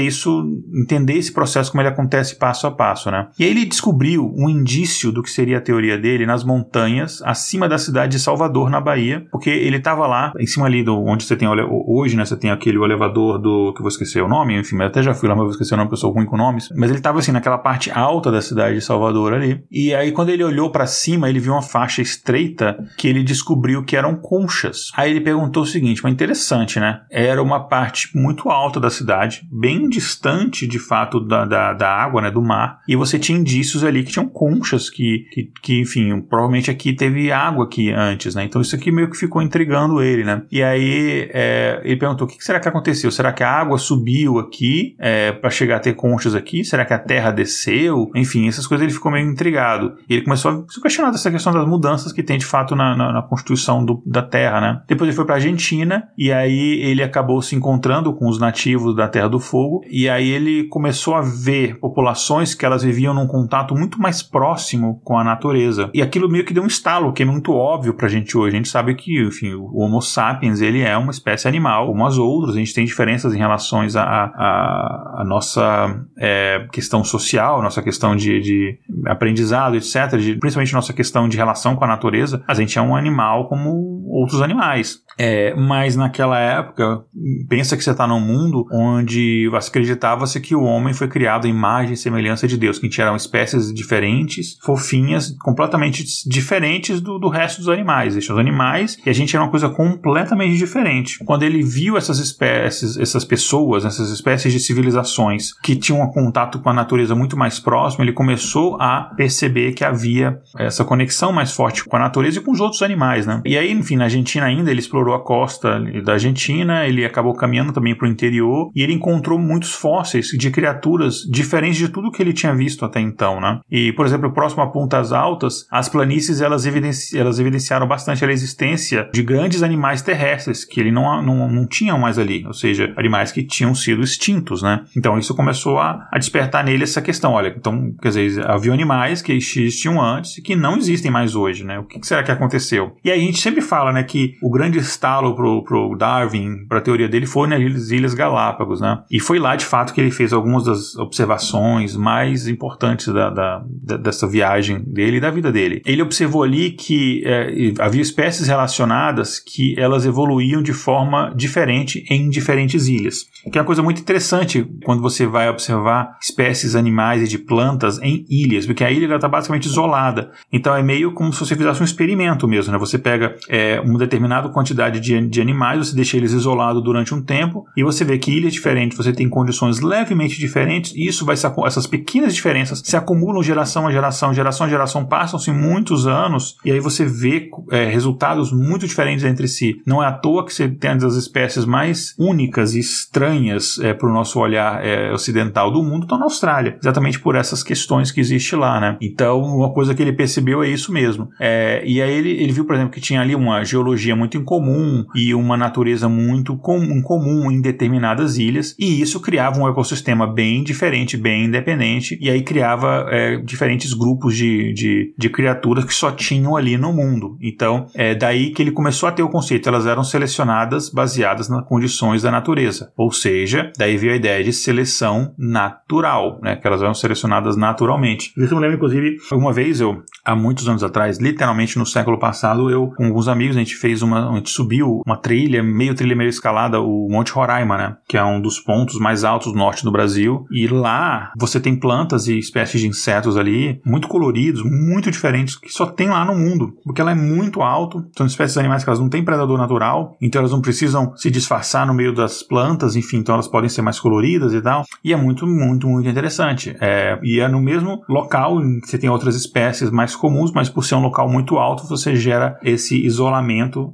S2: isso, entender esse processo, como ele acontece passo a passo, né? E aí ele descobriu um indício do que seria a teoria dele nas montanhas acima da cidade de Salvador, na Bahia, porque ele estava lá, em cima ali do onde você tem hoje, né? Você tem aquele elevador do que eu vou esquecer o nome, enfim, eu até já fui lá, mas eu vou esquecer o nome porque eu sou ruim com nomes. Mas ele estava assim naquela parte alta da cidade de Salvador ali. E aí quando ele olhou para cima, ele viu uma faixa estreita que ele descobriu que eram conchas. Aí ele perguntou o seguinte, mas interessante, né? Era uma parte muito alta da cidade, bem distante de fato da, da, da água, né? Do mar. E você tinha indícios ali que tinham conchas que, que, que enfim, provavelmente aqui teve água aqui antes, né? Então isso aqui meio que ficou intrigando ele, né? E aí é, ele perguntou: o que será que aconteceu? Será que a água subiu aqui é, para chegar a ter conchas aqui? Será que a terra desceu? Enfim, essas coisas ele ficou meio intrigado. E ele começou a se questionar dessa questão das mudanças que tem de fato na, na, na constituição do, da terra, né? Depois ele foi para Argentina e aí ele acabou se encontrando com os nativos da Terra do Fogo e aí ele começou a ver populações que elas viviam num contato muito mais próximo com a natureza. E aquilo meio que deu um estalo, que é muito óbvio pra gente hoje. A gente sabe que, enfim, o Homo sapiens, ele é uma espécie animal, como as outras. A gente tem diferenças em a, a nossa é, questão social, nossa questão de, de aprendizado, etc. De, principalmente nossa questão de relação com a natureza. A gente é um animal como outros animais. É, mas naquela época, pensa que você está num mundo onde acreditava-se que o homem foi criado à imagem e semelhança de Deus, que eram espécies diferentes, fofinhas, completamente diferentes do, do resto dos animais. Existem os animais e a gente era uma coisa completamente diferente. Quando ele viu essas espécies, essas pessoas, essas espécies de civilizações que tinham um contato com a natureza muito mais próximo, ele começou a perceber que havia essa conexão mais forte com a natureza e com os outros animais, né? E aí, enfim, na Argentina ainda ele explorou a costa da Argentina, ele acabou caminhando também para o interior e ele encontrou muitos fósseis de criaturas diferentes de tudo que ele tinha visto até então, né? E, por exemplo, próximo a Pontas Altas, as planícies elas, evidenci elas evidenciaram bastante a existência de grandes animais terrestres que ele não, não, não tinha mais ali, ou seja, animais que tinham sido extintos, né? Então isso começou a, a despertar nele essa questão, olha, então, quer dizer, havia animais que existiam antes e que não existem mais hoje, né? O que será que aconteceu? E a gente sempre fala, né, que o grande estalo pro, pro Darwin, pra teoria dele, foi nas Ilhas Galápagos, né? E foi lá, de fato, que ele fez algumas das observações mais importantes da, da, da dessa viagem dele e da vida dele. Ele observou ali que é, havia espécies relacionadas que elas evoluíam de forma diferente em diferentes ilhas. Que é uma coisa muito interessante quando você vai observar espécies animais e de plantas em ilhas, porque a ilha está basicamente isolada. Então é meio como se você fizesse um experimento mesmo, né? Você pega é, uma determinada quantidade de, de animais, você deixa eles isolados durante um tempo e você vê que ilhas diferentes você tem condições levemente diferentes e isso vai se, essas pequenas diferenças se acumulam geração a geração, geração a geração, passam-se muitos anos e aí você vê é, resultados muito diferentes entre si. Não é à toa que você tem as espécies mais únicas e estranhas é, para o nosso olhar é, ocidental do mundo estão na Austrália, exatamente por essas questões que existe lá, né? Então, uma coisa que ele percebeu é isso mesmo. É, e aí ele, ele viu, por exemplo, que tinha ali uma geologia muito incomum comum e uma natureza muito com, comum em determinadas ilhas, e isso criava um ecossistema bem diferente, bem independente, e aí criava é, diferentes grupos de, de, de, criaturas que só tinham ali no mundo. Então, é daí que ele começou a ter o conceito, elas eram selecionadas baseadas nas condições da natureza, ou seja, daí veio a ideia de seleção natural, né, que elas eram selecionadas naturalmente. Isso me lembra, inclusive, uma vez eu, há muitos anos atrás, literalmente no século passado, eu com alguns amigos, a gente fez uma, a gente subiu uma trilha, meio trilha, meio escalada, o Monte Roraima, né? Que é um dos pontos mais altos do norte do Brasil. E lá você tem plantas e espécies de insetos ali, muito coloridos, muito diferentes, que só tem lá no mundo. Porque ela é muito alto, são espécies animais que elas não têm predador natural, então elas não precisam se disfarçar no meio das plantas, enfim, então elas podem ser mais coloridas e tal. E é muito, muito, muito interessante. É, e é no mesmo local, você tem outras espécies mais comuns, mas por ser um local muito alto, você gera esse isolamento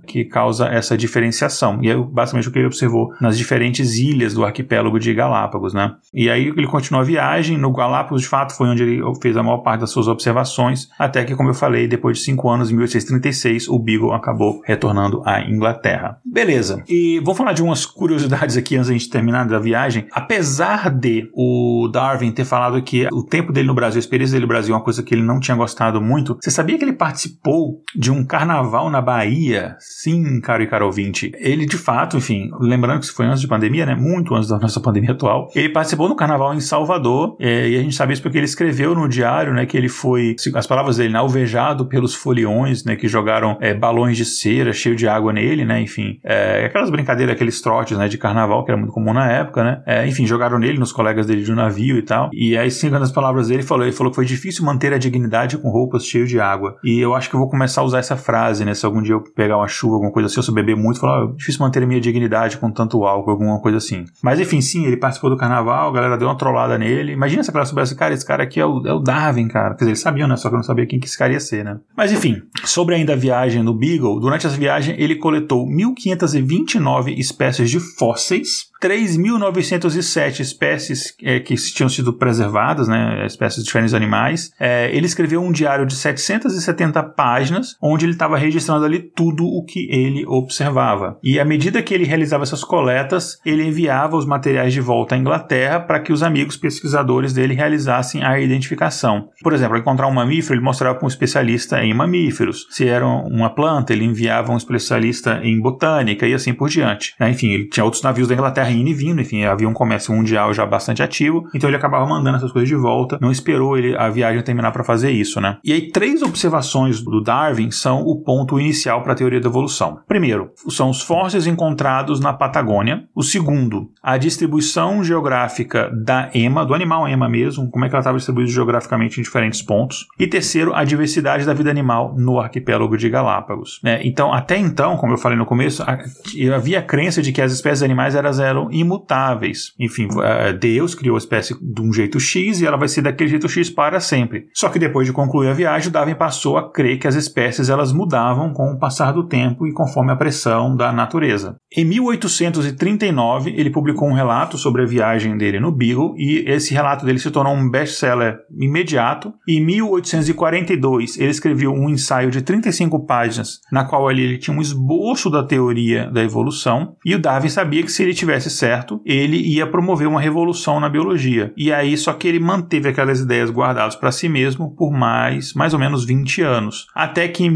S2: que causa essa diferenciação. E é basicamente o que ele observou nas diferentes ilhas do arquipélago de Galápagos, né? E aí ele continuou a viagem. No Galápagos, de fato, foi onde ele fez a maior parte das suas observações, até que, como eu falei, depois de cinco anos, em 1836, o Beagle acabou retornando à Inglaterra. Beleza. E vou falar de umas curiosidades aqui antes da gente terminar da viagem. Apesar de o Darwin ter falado que o tempo dele no Brasil, a experiência dele no Brasil é uma coisa que ele não tinha gostado muito, você sabia que ele participou de um carnaval na Bahia? Sim, caro e caro ouvinte. Ele, de fato, enfim, lembrando que isso foi antes de pandemia, né? Muito antes da nossa pandemia atual. Ele participou do carnaval em Salvador, é, e a gente sabe isso porque ele escreveu no diário, né, que ele foi, as palavras dele, alvejado pelos foliões, né, que jogaram é, balões de cera cheio de água nele, né, enfim. É, aquelas brincadeiras, aqueles trotes, né, de carnaval, que era muito comum na época, né. Enfim, jogaram nele, nos colegas dele de um navio e tal. E aí, segundo as palavras dele, falou, ele falou que foi difícil manter a dignidade com roupas cheias de água. E eu acho que eu vou começar a usar essa frase, né, se algum dia eu pegar uma chuva, alguma coisa assim, eu beber muito, falar, oh, difícil manter a minha dignidade com tanto álcool, alguma coisa assim. Mas enfim, sim, ele participou do carnaval, a galera deu uma trollada nele. Imagina se a galera soubesse, cara, esse cara aqui é o, é o Darwin, cara. Quer dizer, eles sabiam, né? Só que eu não sabia quem que esse cara ia ser, né? Mas enfim, sobre ainda a viagem no Beagle, durante essa viagem ele coletou 1529 espécies de fósseis 3.907 espécies é, que tinham sido preservadas, né, espécies de diferentes animais. É, ele escreveu um diário de 770 páginas, onde ele estava registrando ali tudo o que ele observava. E à medida que ele realizava essas coletas, ele enviava os materiais de volta à Inglaterra para que os amigos pesquisadores dele realizassem a identificação. Por exemplo, encontrar um mamífero, ele mostrava para um especialista em mamíferos. Se era uma planta, ele enviava um especialista em botânica e assim por diante. Né? Enfim, ele tinha outros navios da Inglaterra indo e vindo, enfim, havia um comércio mundial já bastante ativo, então ele acabava mandando essas coisas de volta, não esperou ele a viagem terminar para fazer isso, né? E aí três observações do Darwin são o ponto inicial para a teoria da evolução. Primeiro, são os fósseis encontrados na Patagônia. O segundo, a distribuição geográfica da ema, do animal ema mesmo, como é que ela estava distribuída geograficamente em diferentes pontos. E terceiro, a diversidade da vida animal no arquipélago de Galápagos. É, então, até então, como eu falei no começo, havia a crença de que as espécies animais eram imutáveis. Enfim, Deus criou a espécie de um jeito X e ela vai ser daquele jeito X para sempre. Só que depois de concluir a viagem, Darwin passou a crer que as espécies elas mudavam com o do tempo e conforme a pressão da natureza. Em 1839, ele publicou um relato sobre a viagem dele no Beagle e esse relato dele se tornou um best-seller imediato. Em 1842, ele escreveu um ensaio de 35 páginas, na qual ele tinha um esboço da teoria da evolução, e o Darwin sabia que se ele tivesse certo, ele ia promover uma revolução na biologia. E aí, só que ele manteve aquelas ideias guardadas para si mesmo por mais, mais ou menos 20 anos. Até que em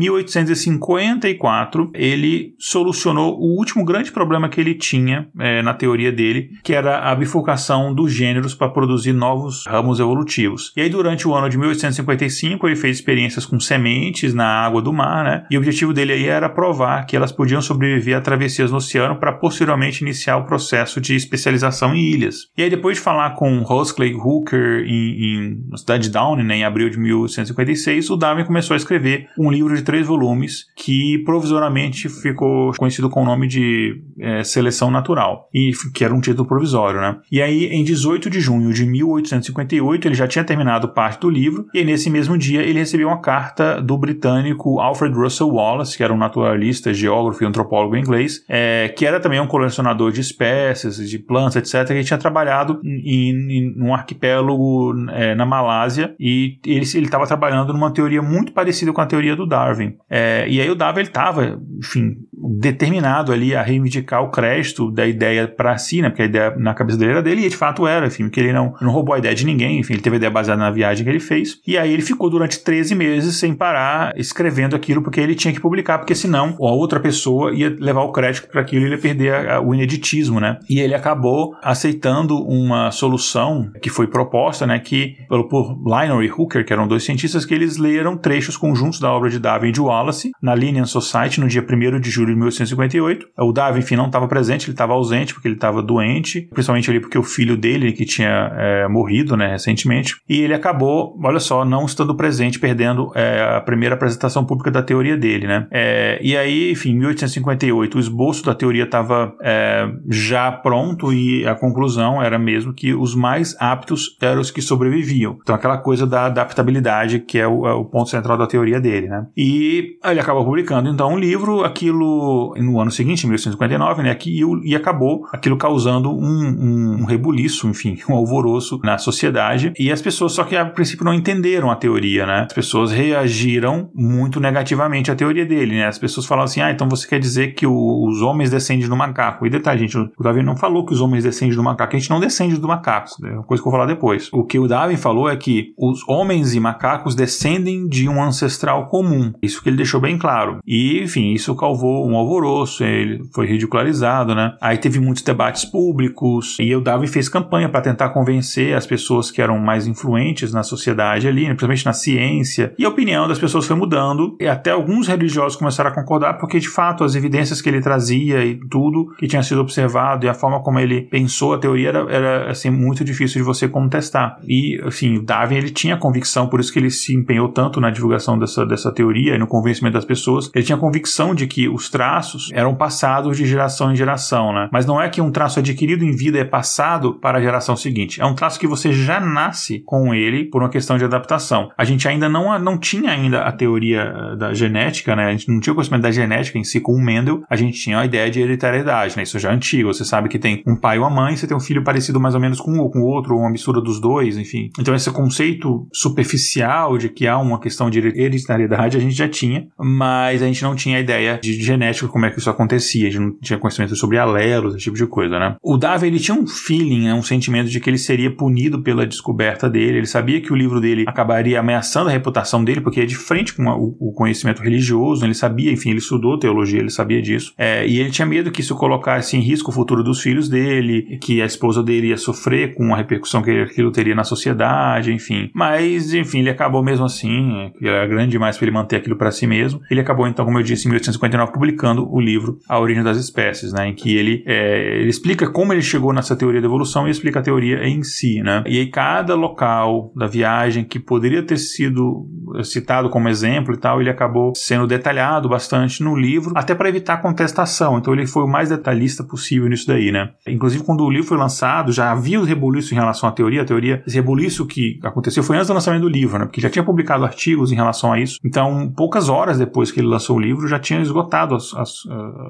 S2: 1854, ele solucionou o último grande problema que ele tinha é, na teoria dele, que era a bifurcação dos gêneros para produzir novos ramos evolutivos. E aí, durante o ano de 1855, ele fez experiências com sementes na água do mar, né? E o objetivo dele aí era provar que elas podiam sobreviver a travessias no oceano para posteriormente iniciar o processo de especialização em ilhas. E aí, depois de falar com Huxley Hooker em, em, cidade de Downey, né, em abril de 1856, o Darwin começou a escrever um livro de três volumes que provisoriamente ficou conhecido com o nome de é, Seleção Natural, e que era um título provisório, né? E aí, em 18 de junho de 1858, ele já tinha terminado parte do livro, e nesse mesmo dia ele recebeu uma carta do britânico Alfred Russel Wallace, que era um naturalista, geógrafo e antropólogo inglês, é, que era também um colecionador de espécies, de plantas, etc., que tinha trabalhado em, em um arquipélago é, na Malásia e ele estava trabalhando numa teoria muito parecida com a teoria do Darwin. É, e aí o Darwin estava, enfim, determinado ali a reivindicar o crédito da ideia para si, né? Porque a ideia na cabeça dele era dele e de fato era, enfim, que ele não, não roubou a ideia de ninguém, enfim, ele teve a ideia baseada na viagem que ele fez. E aí ele ficou durante 13 meses sem parar escrevendo aquilo porque ele tinha que publicar, porque senão a outra pessoa ia levar o crédito para aquilo e ele ia perder a, a, o ineditismo, né? E ele acabou aceitando uma solução que foi proposta, né? Que pelo por Lionel e Hooker, que eram dois cientistas, que eles leram trechos conjuntos da obra de Darwin e de Wallace na Linnean Society no dia 1 de julho de 1858. O Darwin, enfim, não estava presente, ele estava ausente porque ele estava doente, principalmente ali porque o filho dele, que tinha é, morrido, né, recentemente, e ele acabou, olha só, não estando presente, perdendo é, a primeira apresentação pública da teoria dele, né. É, e aí, enfim, em 1858, o esboço da teoria estava é, já pronto e a conclusão era mesmo que os mais aptos eram os que sobreviviam. Então, aquela coisa da adaptabilidade, que é o, é o ponto central da teoria dele, né. E ele acabou publicando, então, um livro, aquilo, no ano seguinte, em 1859, né, que, e acabou aquilo causando um, um, rebuliço, enfim, um alvoroço na sociedade. E as pessoas, só que a princípio não entenderam a teoria, né? As pessoas reagiram muito negativamente à teoria dele, né? As pessoas falavam assim: ah, então você quer dizer que o, os homens descendem do macaco. E detalhe, gente, o Darwin não falou que os homens descendem do macaco, a gente não descende do macaco. É uma coisa que eu vou falar depois. O que o Darwin falou é que os homens e macacos descendem de um ancestral comum. Isso que ele deixou bem claro. E, enfim, isso causou um alvoroço, ele foi ridicularizado, né? Aí teve muitos debates públicos e o Darwin fez campanha para tentar convencer as pessoas que eram mais influentes na sociedade ali, né, principalmente na ciência. E a opinião das pessoas foi mudando e até alguns religiosos começaram a concordar porque de fato as evidências que ele trazia e tudo que tinha sido observado e a forma como ele pensou a teoria era, era assim muito difícil de você contestar. E assim, o Darwin ele tinha convicção, por isso que ele se empenhou tanto na divulgação dessa, dessa teoria e no convencimento das pessoas. Ele tinha convicção de que os traços eram passados de geração em geração, né? Mas não é que um traço adquirido em vida é passado para a geração seguinte. É um traço que você já nasce com ele por uma questão de adaptação. A gente ainda não, não tinha ainda a teoria eh, da genética, né? A gente não tinha o conhecimento da genética em si com o Mendel. A gente tinha a ideia de hereditariedade, né? Isso já é antigo. Você sabe que tem um pai ou uma mãe, você tem um filho parecido mais ou menos com um ou com o outro, ou uma mistura dos dois, enfim. Então esse conceito superficial de que há uma questão de hereditariedade a gente já tinha, mas a gente não tinha ideia de genética, como é que isso acontecia. A gente não tinha conhecimento sobre alelos, esse tipo de coisa, né? O Darwin, ele tinha um feeling, né, um sentimento de que ele seria punido pela descoberta dele. Ele sabia que o livro dele acabaria ameaçando a reputação dele, porque é de frente com o, conhecimento religioso. Né? Ele sabia, enfim, ele estudou teologia, ele sabia disso. É, e ele tinha medo que isso colocasse em risco o futuro dos filhos dele, que a esposa dele ia sofrer com a repercussão que aquilo teria na sociedade, enfim. Mas, enfim, ele acabou mesmo assim, era grande demais para ele manter aquilo para si mesmo. Ele acabou, então, como eu disse, em 1859, publicando o livro A Origem das Espécies, né? Em que ele, é, ele explica como ele chegou nessa teoria da evolução e explica a teoria em si, né? E aí cada local da viagem que poderia ter sido citado como exemplo e tal, ele acabou sendo detalhado bastante no livro, até para evitar contestação. Então ele foi o mais detalhista possível nisso daí, né? Inclusive quando o livro foi lançado, já havia o rebuliço em relação à teoria. A teoria, esse rebuliço que aconteceu foi antes do lançamento do livro, né? Porque já tinha publicado artigos em relação a isso. Então, poucas horas depois que ele lançou o livro, já tinha esgotado as, as,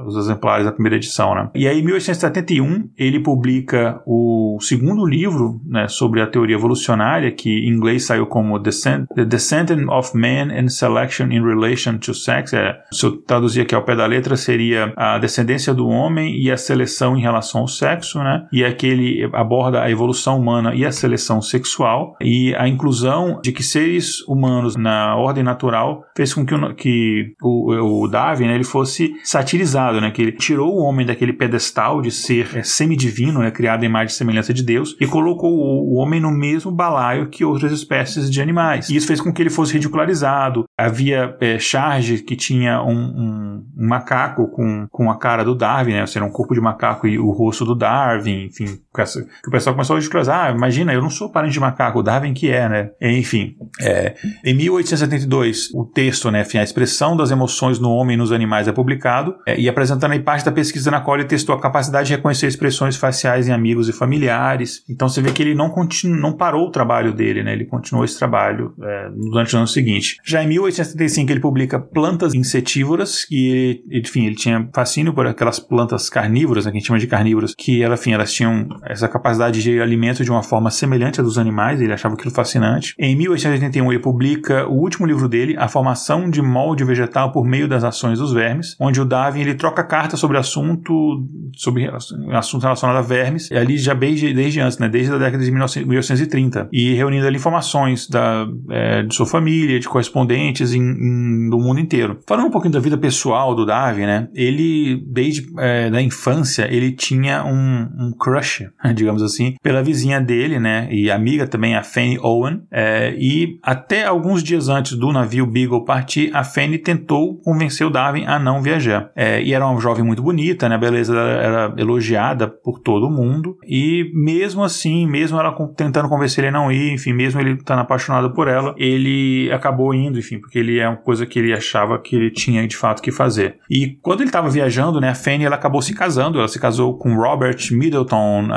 S2: os exemplares da primeira edição, né? E aí, em 1871, ele publica o segundo livro né, sobre a teoria evolucionária, que em inglês saiu como Descent, The Descendant of Man and Selection in Relation to Sex. É, se eu traduzir aqui ao pé da letra, seria a descendência do homem e a seleção em relação ao sexo, né? E aqui ele aborda a evolução humana e a seleção sexual e a inclusão de que seres humanos na ordem natural fez com que o, que o, o Darwin né, ele fosse satirizado, né? Que ele tirou o homem daquele pedestal de ser é, semidivino, né? Criado em imagem e semelhança de Deus e colocou o, o homem no mesmo balaio que outras espécies de animais. E isso fez com que ele fosse ridicularizado. Havia é, charge que tinha um, um, um, macaco com, com a cara do Darwin, né? Ou seja, um corpo de macaco e o rosto do Darwin, enfim, que o pessoal começou a ridicularizar. Ah, imagina, eu não sou parente de macaco, o Darwin que é, né? Enfim, é, em 1872, o texto, né, enfim, a expressão das emoções no homem e nos animais é publicado é, e apresentando aí parte da pesquisa na qual ele testou a capacidade de reconhecer expressões faciais em amigos e familiares. Então você vê que ele não, continu, não parou o trabalho dele, né? Ele continuou esse trabalho é, durante os anos seguinte. Já em 1875 ele publica Plantas Insetívoras, que, enfim, ele tinha fascínio por aquelas plantas carnívoras, né, que a gente chama de carnívoras, que, enfim, elas tinham essa capacidade de alimento de uma forma semelhante à dos animais, ele achava aquilo fascinante. Em 1881 ele publica o último livro dele, A Formação de Molde Vegetal por Meio das Ações dos Vermes, onde o Darwin ele troca cartas sobre assunto, sobre assunto relacionado a vermes, e ali já desde, desde antes, né, desde a década de 1830, e reunindo ali informações da, é, de sua família, de correspondentes em, em, do mundo inteiro. Falando um pouquinho da vida pessoal do Darwin, né, ele, desde é, da infância, ele tinha um, um crush, digamos assim, pela vizinha dele, né, e amiga também, a Fanny Owen, é, e até alguns dias antes do navio Beagle partir, a Fanny tentou convencer o Darwin a não viajar. É, e era uma jovem muito bonita, né, a beleza dela era elogiada por todo mundo, e mesmo assim, mesmo ela tentando convencer ele a não ir, enfim, mesmo ele estando apaixonado por ela, ele acabou indo, enfim, porque ele é uma coisa que ele achava que ele tinha de fato que fazer. E quando ele estava viajando, né, a Fanny ela acabou se casando, ela se casou com Robert Middleton um,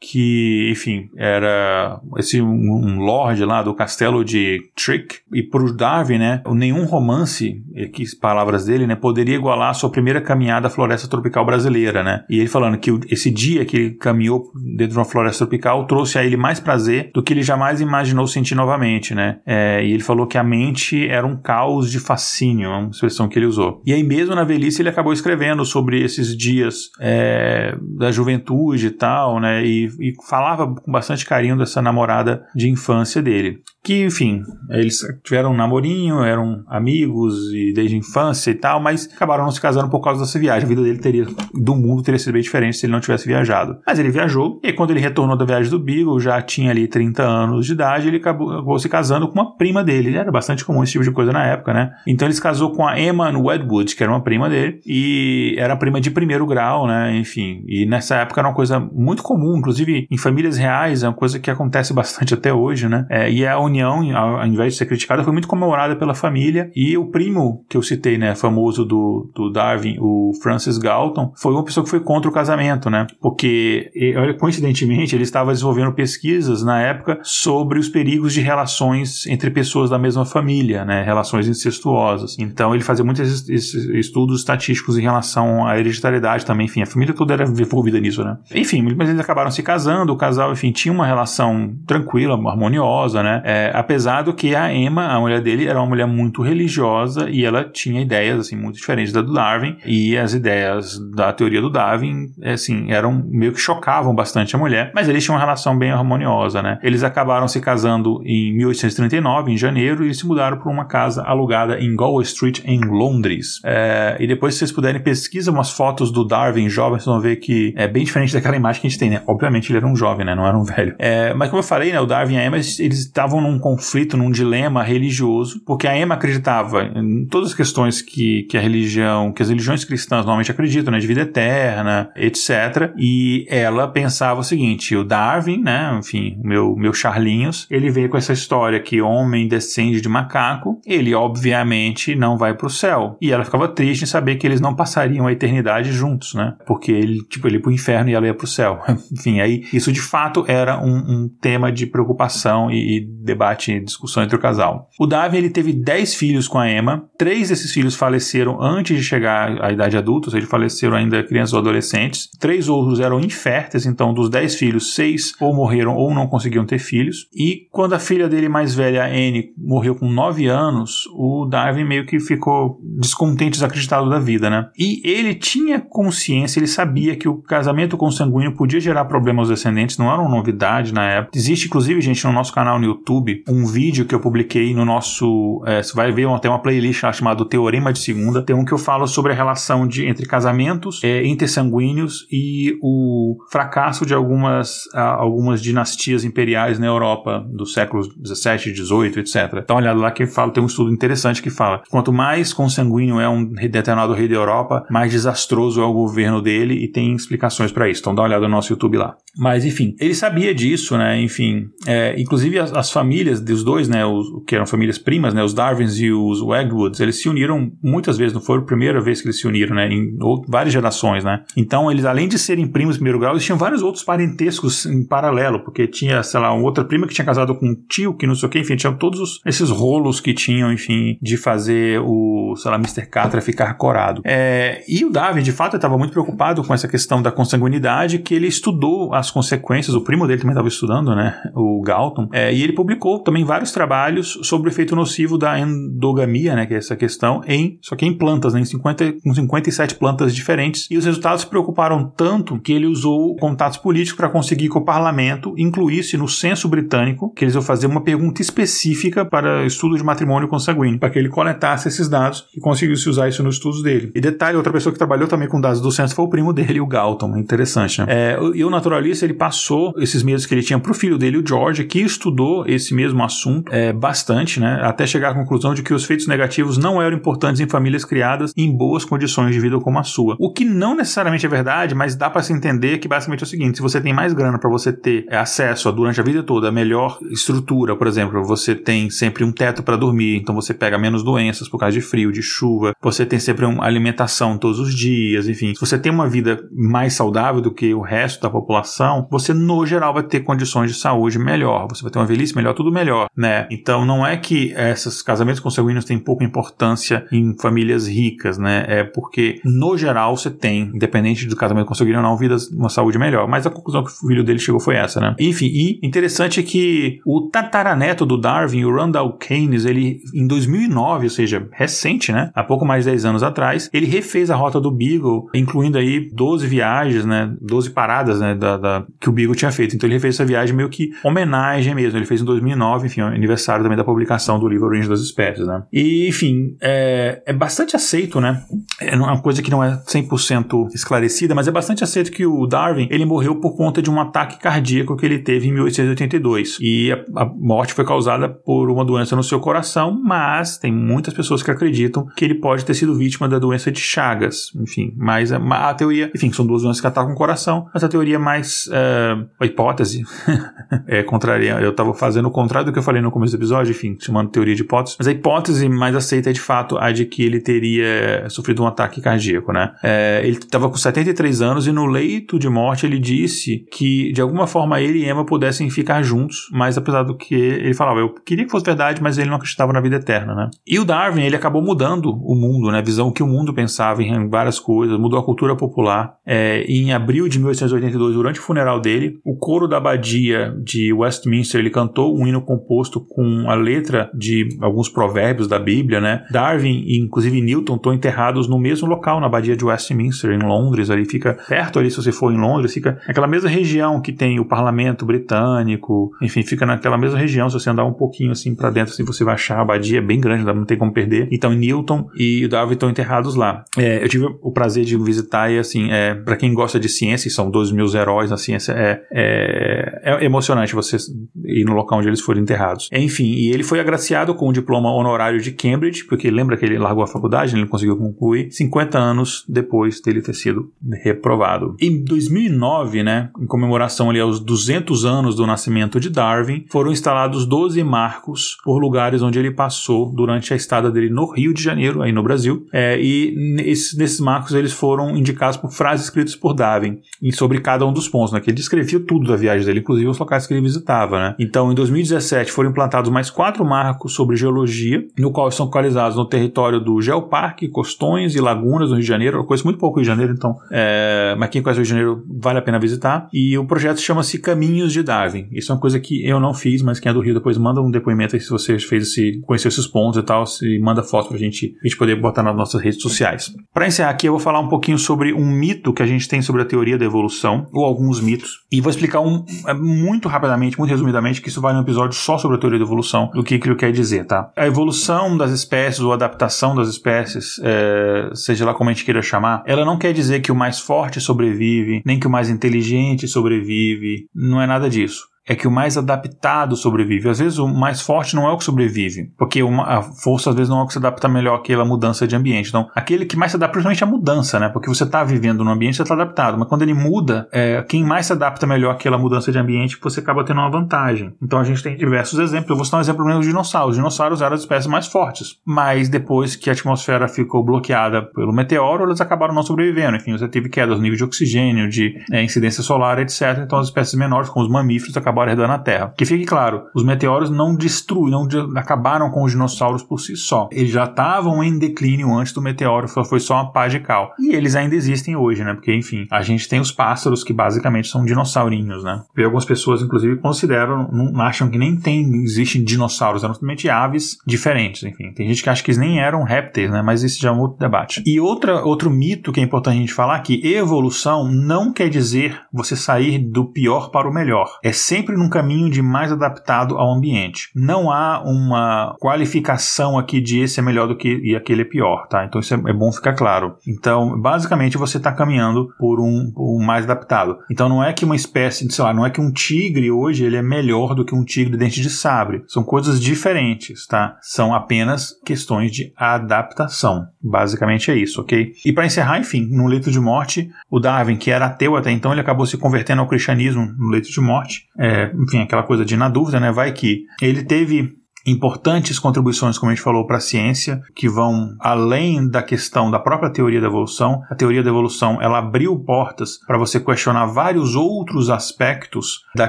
S2: que, enfim, era esse um, um lord lá do castelo de Trick, e pro Darwin, né, nenhum romance, que palavras dele, né, poderia igualar a sua primeira caminhada à floresta tropical brasileira, né? E ele falando que esse dia que ele caminhou dentro de uma floresta tropical trouxe a ele mais prazer do que ele jamais imaginou sentir novamente, né? É, e ele falou que a mente era um caos de fascínio, uma expressão que ele usou. E aí mesmo na velhice ele acabou escrevendo sobre esses dias é, da juventude e tal, né? E, e falava com bastante carinho dessa namorada de infância dele que, enfim, eles tiveram um namorinho, eram amigos e desde a infância e tal, mas acabaram não se casando por causa dessa viagem. A vida dele teria, do mundo teria sido bem diferente se ele não tivesse viajado. Mas ele viajou, e quando ele retornou da viagem do Beagle, já tinha ali 30 anos de idade, ele acabou, acabou se casando com uma prima dele. Era bastante comum esse tipo de coisa na época, né? Então ele se casou com a Emma Wedwood, que era uma prima dele, e era prima de primeiro grau, né? Enfim, e nessa época era uma coisa muito comum, inclusive em famílias reais, é uma coisa que acontece bastante até hoje, né? É, e é a união ao invés de ser criticada, foi muito comemorada pela família. E o primo que eu citei, né, famoso do, do Darwin, o Francis Galton, foi uma pessoa que foi contra o casamento, né? Porque, olha, coincidentemente, ele estava desenvolvendo pesquisas na época sobre os perigos de relações entre pessoas da mesma família, né? Relações incestuosas. Então, ele fazia muitos estudos estatísticos em relação à hereditariedade também. Enfim, a família toda era envolvida nisso, né? Enfim, mas eles acabaram se casando. O casal, enfim, tinha uma relação tranquila, harmoniosa, né? É, apesar do que a Emma, a mulher dele, era uma mulher muito religiosa e ela tinha ideias assim muito diferentes da do Darwin e as ideias da teoria do Darwin, assim, eram meio que chocavam bastante a mulher, mas eles tinham uma relação bem harmoniosa, né? Eles acabaram se casando em 1839, em janeiro, e se mudaram para uma casa alugada em Galway Street, em Londres. É, e depois, se vocês puderem, pesquisa umas fotos do Darwin jovem, vocês vão ver que é bem diferente daquela imagem que a gente tem, né? Obviamente ele era um jovem, né? Não era um velho. É, mas como eu falei, né? O Darwin e a Emma, eles estavam num conflito, num dilema religioso, porque a Emma acreditava em todas as questões que, que a religião, que as religiões cristãs normalmente acreditam, né, de vida eterna, etc. E ela pensava o seguinte: o Darwin, né, enfim, o meu, meu Charlinhos, ele veio com essa história que homem descende de macaco, ele obviamente não vai para o céu. E ela ficava triste em saber que eles não passariam a eternidade juntos, né? Porque ele, tipo, ele ia pro inferno e ela ia pro céu. enfim, aí isso de fato era um, um tema de preocupação e, e debate e discussão entre o casal. O Darwin ele teve 10 filhos com a Emma, três desses filhos faleceram antes de chegar à idade adulta, ou seja, faleceram ainda crianças ou adolescentes. Três outros eram inférteis, então dos 10 filhos, seis ou morreram ou não conseguiam ter filhos. E quando a filha dele mais velha, Anne, morreu com 9 anos, o Darwin meio que ficou descontente, desacreditado da vida, né? E ele tinha consciência, ele sabia que o casamento consanguíneo podia gerar problemas aos descendentes, não era uma novidade na época. Existe, inclusive, gente, no nosso canal no YouTube, um vídeo que eu publiquei no nosso. É, você vai ver, tem uma playlist lá chamada Teorema de Segunda. Tem um que eu falo sobre a relação de, entre casamentos é, intersanguíneos e o fracasso de algumas, algumas dinastias imperiais na Europa dos séculos 17, 18, etc. Então, olha lá que fala, tem um estudo interessante que fala: quanto mais consanguíneo é um determinado rei da Europa, mais desastroso é o governo dele e tem explicações para isso. Então, dá uma olhada no nosso YouTube lá. Mas, enfim, ele sabia disso, né? Enfim, é, inclusive as, as famílias dos dois, né, os, que eram famílias primas, né, os Darwins e os Wagwoods, eles se uniram muitas vezes, não foi a primeira vez que eles se uniram, né, em várias gerações, né. Então, eles, além de serem primos de primeiro grau, eles tinham vários outros parentescos em paralelo, porque tinha, sei lá, outra prima que tinha casado com um tio que não sei o que, enfim, tinha todos os, esses rolos que tinham, enfim, de fazer o, sei lá, Mr. Catra ficar corado. É, e o Darwin, de fato, estava muito preocupado com essa questão da consanguinidade, que ele estudou as consequências, o primo dele também estava estudando, né, o Galton, é, e ele publicou também vários trabalhos sobre o efeito nocivo da endogamia, né, que é essa questão, em, só que em plantas, né, em 50, com 57 plantas diferentes, e os resultados preocuparam tanto que ele usou contatos políticos para conseguir que o parlamento incluísse no censo britânico que eles iam fazer uma pergunta específica para estudo de matrimônio consanguíneo, para que ele coletasse esses dados e conseguisse usar isso nos estudos dele. E detalhe, outra pessoa que trabalhou também com dados do censo foi o primo dele, o Galton. É interessante, né? É, e o naturalista, ele passou esses medos que ele tinha para o filho dele, o George, que estudou esse mesmo assunto é, bastante, né? Até chegar à conclusão de que os feitos negativos não eram importantes em famílias criadas em boas condições de vida como a sua. O que não necessariamente é verdade, mas dá para se entender que basicamente é o seguinte: se você tem mais grana para você ter acesso a, durante a vida toda a melhor estrutura, por exemplo, você tem sempre um teto para dormir, então você pega menos doenças por causa de frio, de chuva, você tem sempre uma alimentação todos os dias, enfim. Se você tem uma vida mais saudável do que o resto da população, você no geral vai ter condições de saúde melhor, você vai ter uma velhice melhor, tudo melhor, né? Então não é que esses casamentos consanguíneos têm pouca importância em famílias ricas, né? É porque no geral você tem, independente do casamento consanguíneo ou não, vida, uma saúde melhor. Mas a conclusão que o filho dele chegou foi essa, né? Enfim, e interessante é que o tataraneto do Darwin, o Randall Keynes, ele em 2009, ou seja, recente, né? Há pouco mais de 10 anos atrás, ele refez a rota do Beagle, incluindo aí 12 viagens, né? 12 paradas, né? Da, da, que o Beagle tinha feito. Então ele refez essa viagem meio que homenagem mesmo. Ele fez em 2009, enfim, aniversário também da publicação do livro Origem das Espécies, né? E, enfim, é, é bastante aceito, né? É uma coisa que não é 100% esclarecida, mas é bastante aceito que o Darwin, ele morreu por conta de um ataque cardíaco que ele teve em 1882. E a, a morte foi causada por uma doença no seu coração, mas tem muitas pessoas que acreditam que ele pode ter sido vítima da doença de Chagas. Enfim, mas a, a teoria, enfim, são duas doenças que atacam o coração, mas a teoria mais, uh, a hipótese, é contrária, eu estava fazendo contrário do que eu falei no começo do episódio, enfim, chamando teoria de hipótese, mas a hipótese mais aceita é de fato a de que ele teria sofrido um ataque cardíaco, né? É, ele estava com 73 anos e no leito de morte ele disse que de alguma forma ele e Emma pudessem ficar juntos, mas apesar do que ele falava, eu queria que fosse verdade, mas ele não acreditava na vida eterna, né? E o Darwin, ele acabou mudando o mundo, né? A visão que o mundo pensava em várias coisas, mudou a cultura popular. É, em abril de 1882, durante o funeral dele, o coro da abadia de Westminster, ele cantou um hino composto com a letra de alguns provérbios da Bíblia, né? Darwin e inclusive Newton estão enterrados no mesmo local, na abadia de Westminster, em Londres, ali fica perto ali, se você for em Londres, fica naquela mesma região que tem o parlamento britânico, enfim, fica naquela mesma região, se você andar um pouquinho assim para dentro, assim, você vai achar a abadia é bem grande, não tem como perder. Então, Newton e o Darwin estão enterrados lá. É, eu tive o prazer de visitar e, assim, é, para quem gosta de ciência, e são dois meus heróis na ciência, é, é, é emocionante você ir no local onde eles foram enterrados. Enfim, e ele foi agraciado com o diploma honorário de Cambridge, porque lembra que ele largou a faculdade, ele conseguiu concluir 50 anos depois dele ter sido reprovado. Em 2009, né, em comemoração ali aos 200 anos do nascimento de Darwin, foram instalados 12 marcos por lugares onde ele passou durante a estada dele no Rio de Janeiro, aí no Brasil, é, e nesses, nesses marcos eles foram indicados por frases escritas por Darwin sobre cada um dos pontos, né, que ele descrevia tudo da viagem dele, inclusive os locais que ele visitava, né. Então, em 2017 foram implantados mais quatro marcos sobre geologia, no qual estão localizados no território do Geoparque, Costões e Lagunas, no Rio de Janeiro. Eu conheço muito pouco o Rio de Janeiro, então, é, mas quem conhece o Rio de Janeiro vale a pena visitar. E o projeto chama-se Caminhos de Darwin. Isso é uma coisa que eu não fiz, mas quem é do Rio depois manda um depoimento aí se você fez esse, conheceu esses pontos e tal, se manda foto pra gente, a gente poder botar nas nossas redes sociais. Para encerrar aqui, eu vou falar um pouquinho sobre um mito que a gente tem sobre a teoria da evolução, ou alguns mitos, e vou explicar um, é, muito rapidamente, muito resumidamente, que isso vai num episódio só sobre a teoria da evolução, do que aquilo quer dizer, tá? A evolução das espécies ou adaptação das espécies, é, seja lá como a gente queira chamar, ela não quer dizer que o mais forte sobrevive, nem que o mais inteligente sobrevive, não é nada disso é que o mais adaptado sobrevive. Às vezes o mais forte não é o que sobrevive, porque uma, a força às vezes não é o que se adapta melhor àquela mudança de ambiente. Então, aquele que mais se adapta principalmente à mudança, né? Porque você está vivendo no ambiente, você está adaptado. Mas quando ele muda, é, quem mais se adapta melhor àquela mudança de ambiente, você acaba tendo uma vantagem. Então a gente tem diversos exemplos. Eu vou citar um exemplo dos dinossauros. Os dinossauros eram as espécies mais fortes, mas depois que a atmosfera ficou bloqueada pelo meteoro, eles acabaram não sobrevivendo. Enfim, você teve quedas no nível de oxigênio, de é, incidência solar, etc. Então as espécies menores, como os mamíferos, acabaram acabaram herdando a Terra. Que fique claro, os meteoros não destruíram, não acabaram com os dinossauros por si só. Eles já estavam em declínio antes do meteoro, foi só uma pá de cal. E eles ainda existem hoje, né? Porque, enfim, a gente tem os pássaros que basicamente são dinossaurinhos, né? E algumas pessoas, inclusive, consideram, não acham que nem tem, existem dinossauros, eram simplesmente aves diferentes, enfim. Tem gente que acha que eles nem eram répteis, né? Mas isso já é um outro debate. E outra, outro mito que é importante a gente falar que evolução não quer dizer você sair do pior para o melhor. É sempre num caminho de mais adaptado ao ambiente. Não há uma qualificação aqui de esse é melhor do que e aquele é pior, tá? Então isso é, é bom ficar claro. Então, basicamente, você está caminhando por um, um, mais adaptado. Então não é que uma espécie, sei lá, não é que um tigre hoje ele é melhor do que um tigre de dente de sabre. São coisas diferentes, tá? São apenas questões de adaptação. Basicamente é isso, ok? E para encerrar, enfim, no leito de morte, o Darwin, que era ateu até então, ele acabou se convertendo ao cristianismo no leito de morte. É, enfim, aquela coisa de na dúvida, né? Vai que ele teve importantes contribuições, como a gente falou, para a ciência, que vão além da questão da própria teoria da evolução. A teoria da evolução ela abriu portas para você questionar vários outros aspectos da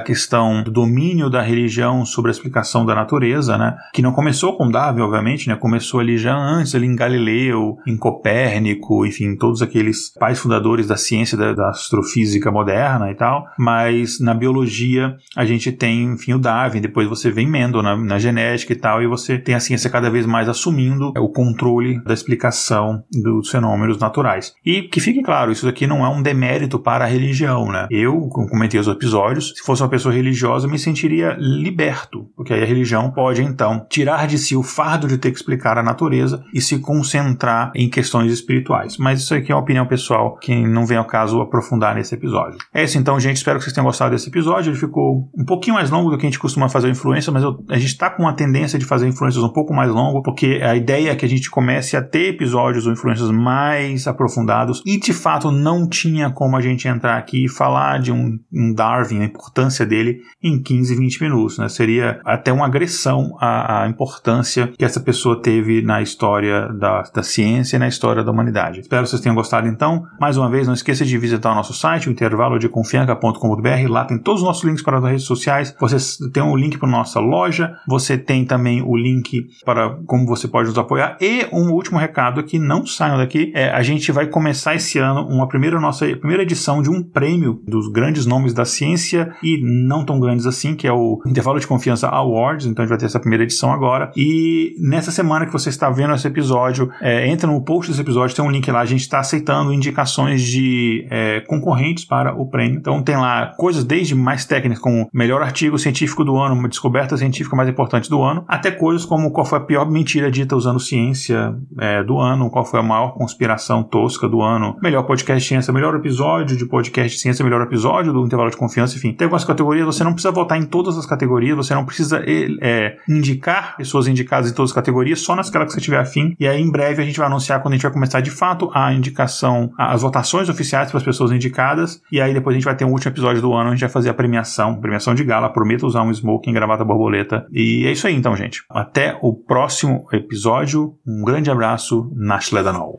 S2: questão do domínio da religião sobre a explicação da natureza, né? Que não começou com Darwin, obviamente, né? Começou ali já antes, ali em Galileu, em Copérnico, enfim, todos aqueles pais fundadores da ciência da, da astrofísica moderna e tal. Mas na biologia a gente tem, enfim, o Darwin. Depois você vem Mendel na, na genética e tal, e você tem a ciência cada vez mais assumindo o controle da explicação dos fenômenos naturais. E que fique claro, isso aqui não é um demérito para a religião, né? Eu, como comentei os episódios, se fosse uma pessoa religiosa, me sentiria liberto, porque aí a religião pode então tirar de si o fardo de ter que explicar a natureza e se concentrar em questões espirituais. Mas isso aqui é uma opinião pessoal que não vem ao caso aprofundar nesse episódio. É isso então, gente. Espero que vocês tenham gostado desse episódio. Ele ficou um pouquinho mais longo do que a gente costuma fazer o influência, mas eu, a gente está com uma tendência tendência de fazer influências um pouco mais longo, porque a ideia é que a gente comece a ter episódios ou influências mais aprofundados e de fato não tinha como a gente entrar aqui e falar de um, um Darwin, a importância dele em 15, 20 minutos, né? Seria até uma agressão à, à importância que essa pessoa teve na história da, da ciência e na história da humanidade. Espero que vocês tenham gostado então. Mais uma vez, não esqueça de visitar o nosso site, o intervalo de confianca.com.br. Lá tem todos os nossos links para as redes sociais. Você tem um link para nossa loja. Você tem também o link para como você pode nos apoiar. E um último recado aqui, não saiam daqui, é, a gente vai começar esse ano uma primeira nossa primeira edição de um prêmio dos grandes nomes da ciência e não tão grandes assim, que é o Intervalo de Confiança Awards. Então a gente vai ter essa primeira edição agora. E nessa semana que você está vendo esse episódio, é, entra no post desse episódio, tem um link lá. A gente está aceitando indicações de é, concorrentes para o prêmio. Então tem lá coisas desde mais técnicas, como melhor artigo científico do ano, uma descoberta científica mais importante do ano ano, até coisas como qual foi a pior mentira dita usando ciência é, do ano, qual foi a maior conspiração tosca do ano, melhor podcast de ciência, melhor episódio de podcast de ciência, melhor episódio do intervalo de confiança, enfim. Tem algumas categorias, você não precisa votar em todas as categorias, você não precisa é, indicar pessoas indicadas em todas as categorias, só nas que você tiver afim. E aí, em breve, a gente vai anunciar quando a gente vai começar de fato a indicação, as votações oficiais para as pessoas indicadas. E aí, depois a gente vai ter um último episódio do ano, a gente vai fazer a premiação, premiação de gala. Prometo usar um smoking, gravata borboleta. E é isso aí, então, gente. Até o próximo episódio. Um grande abraço. Nashledanol.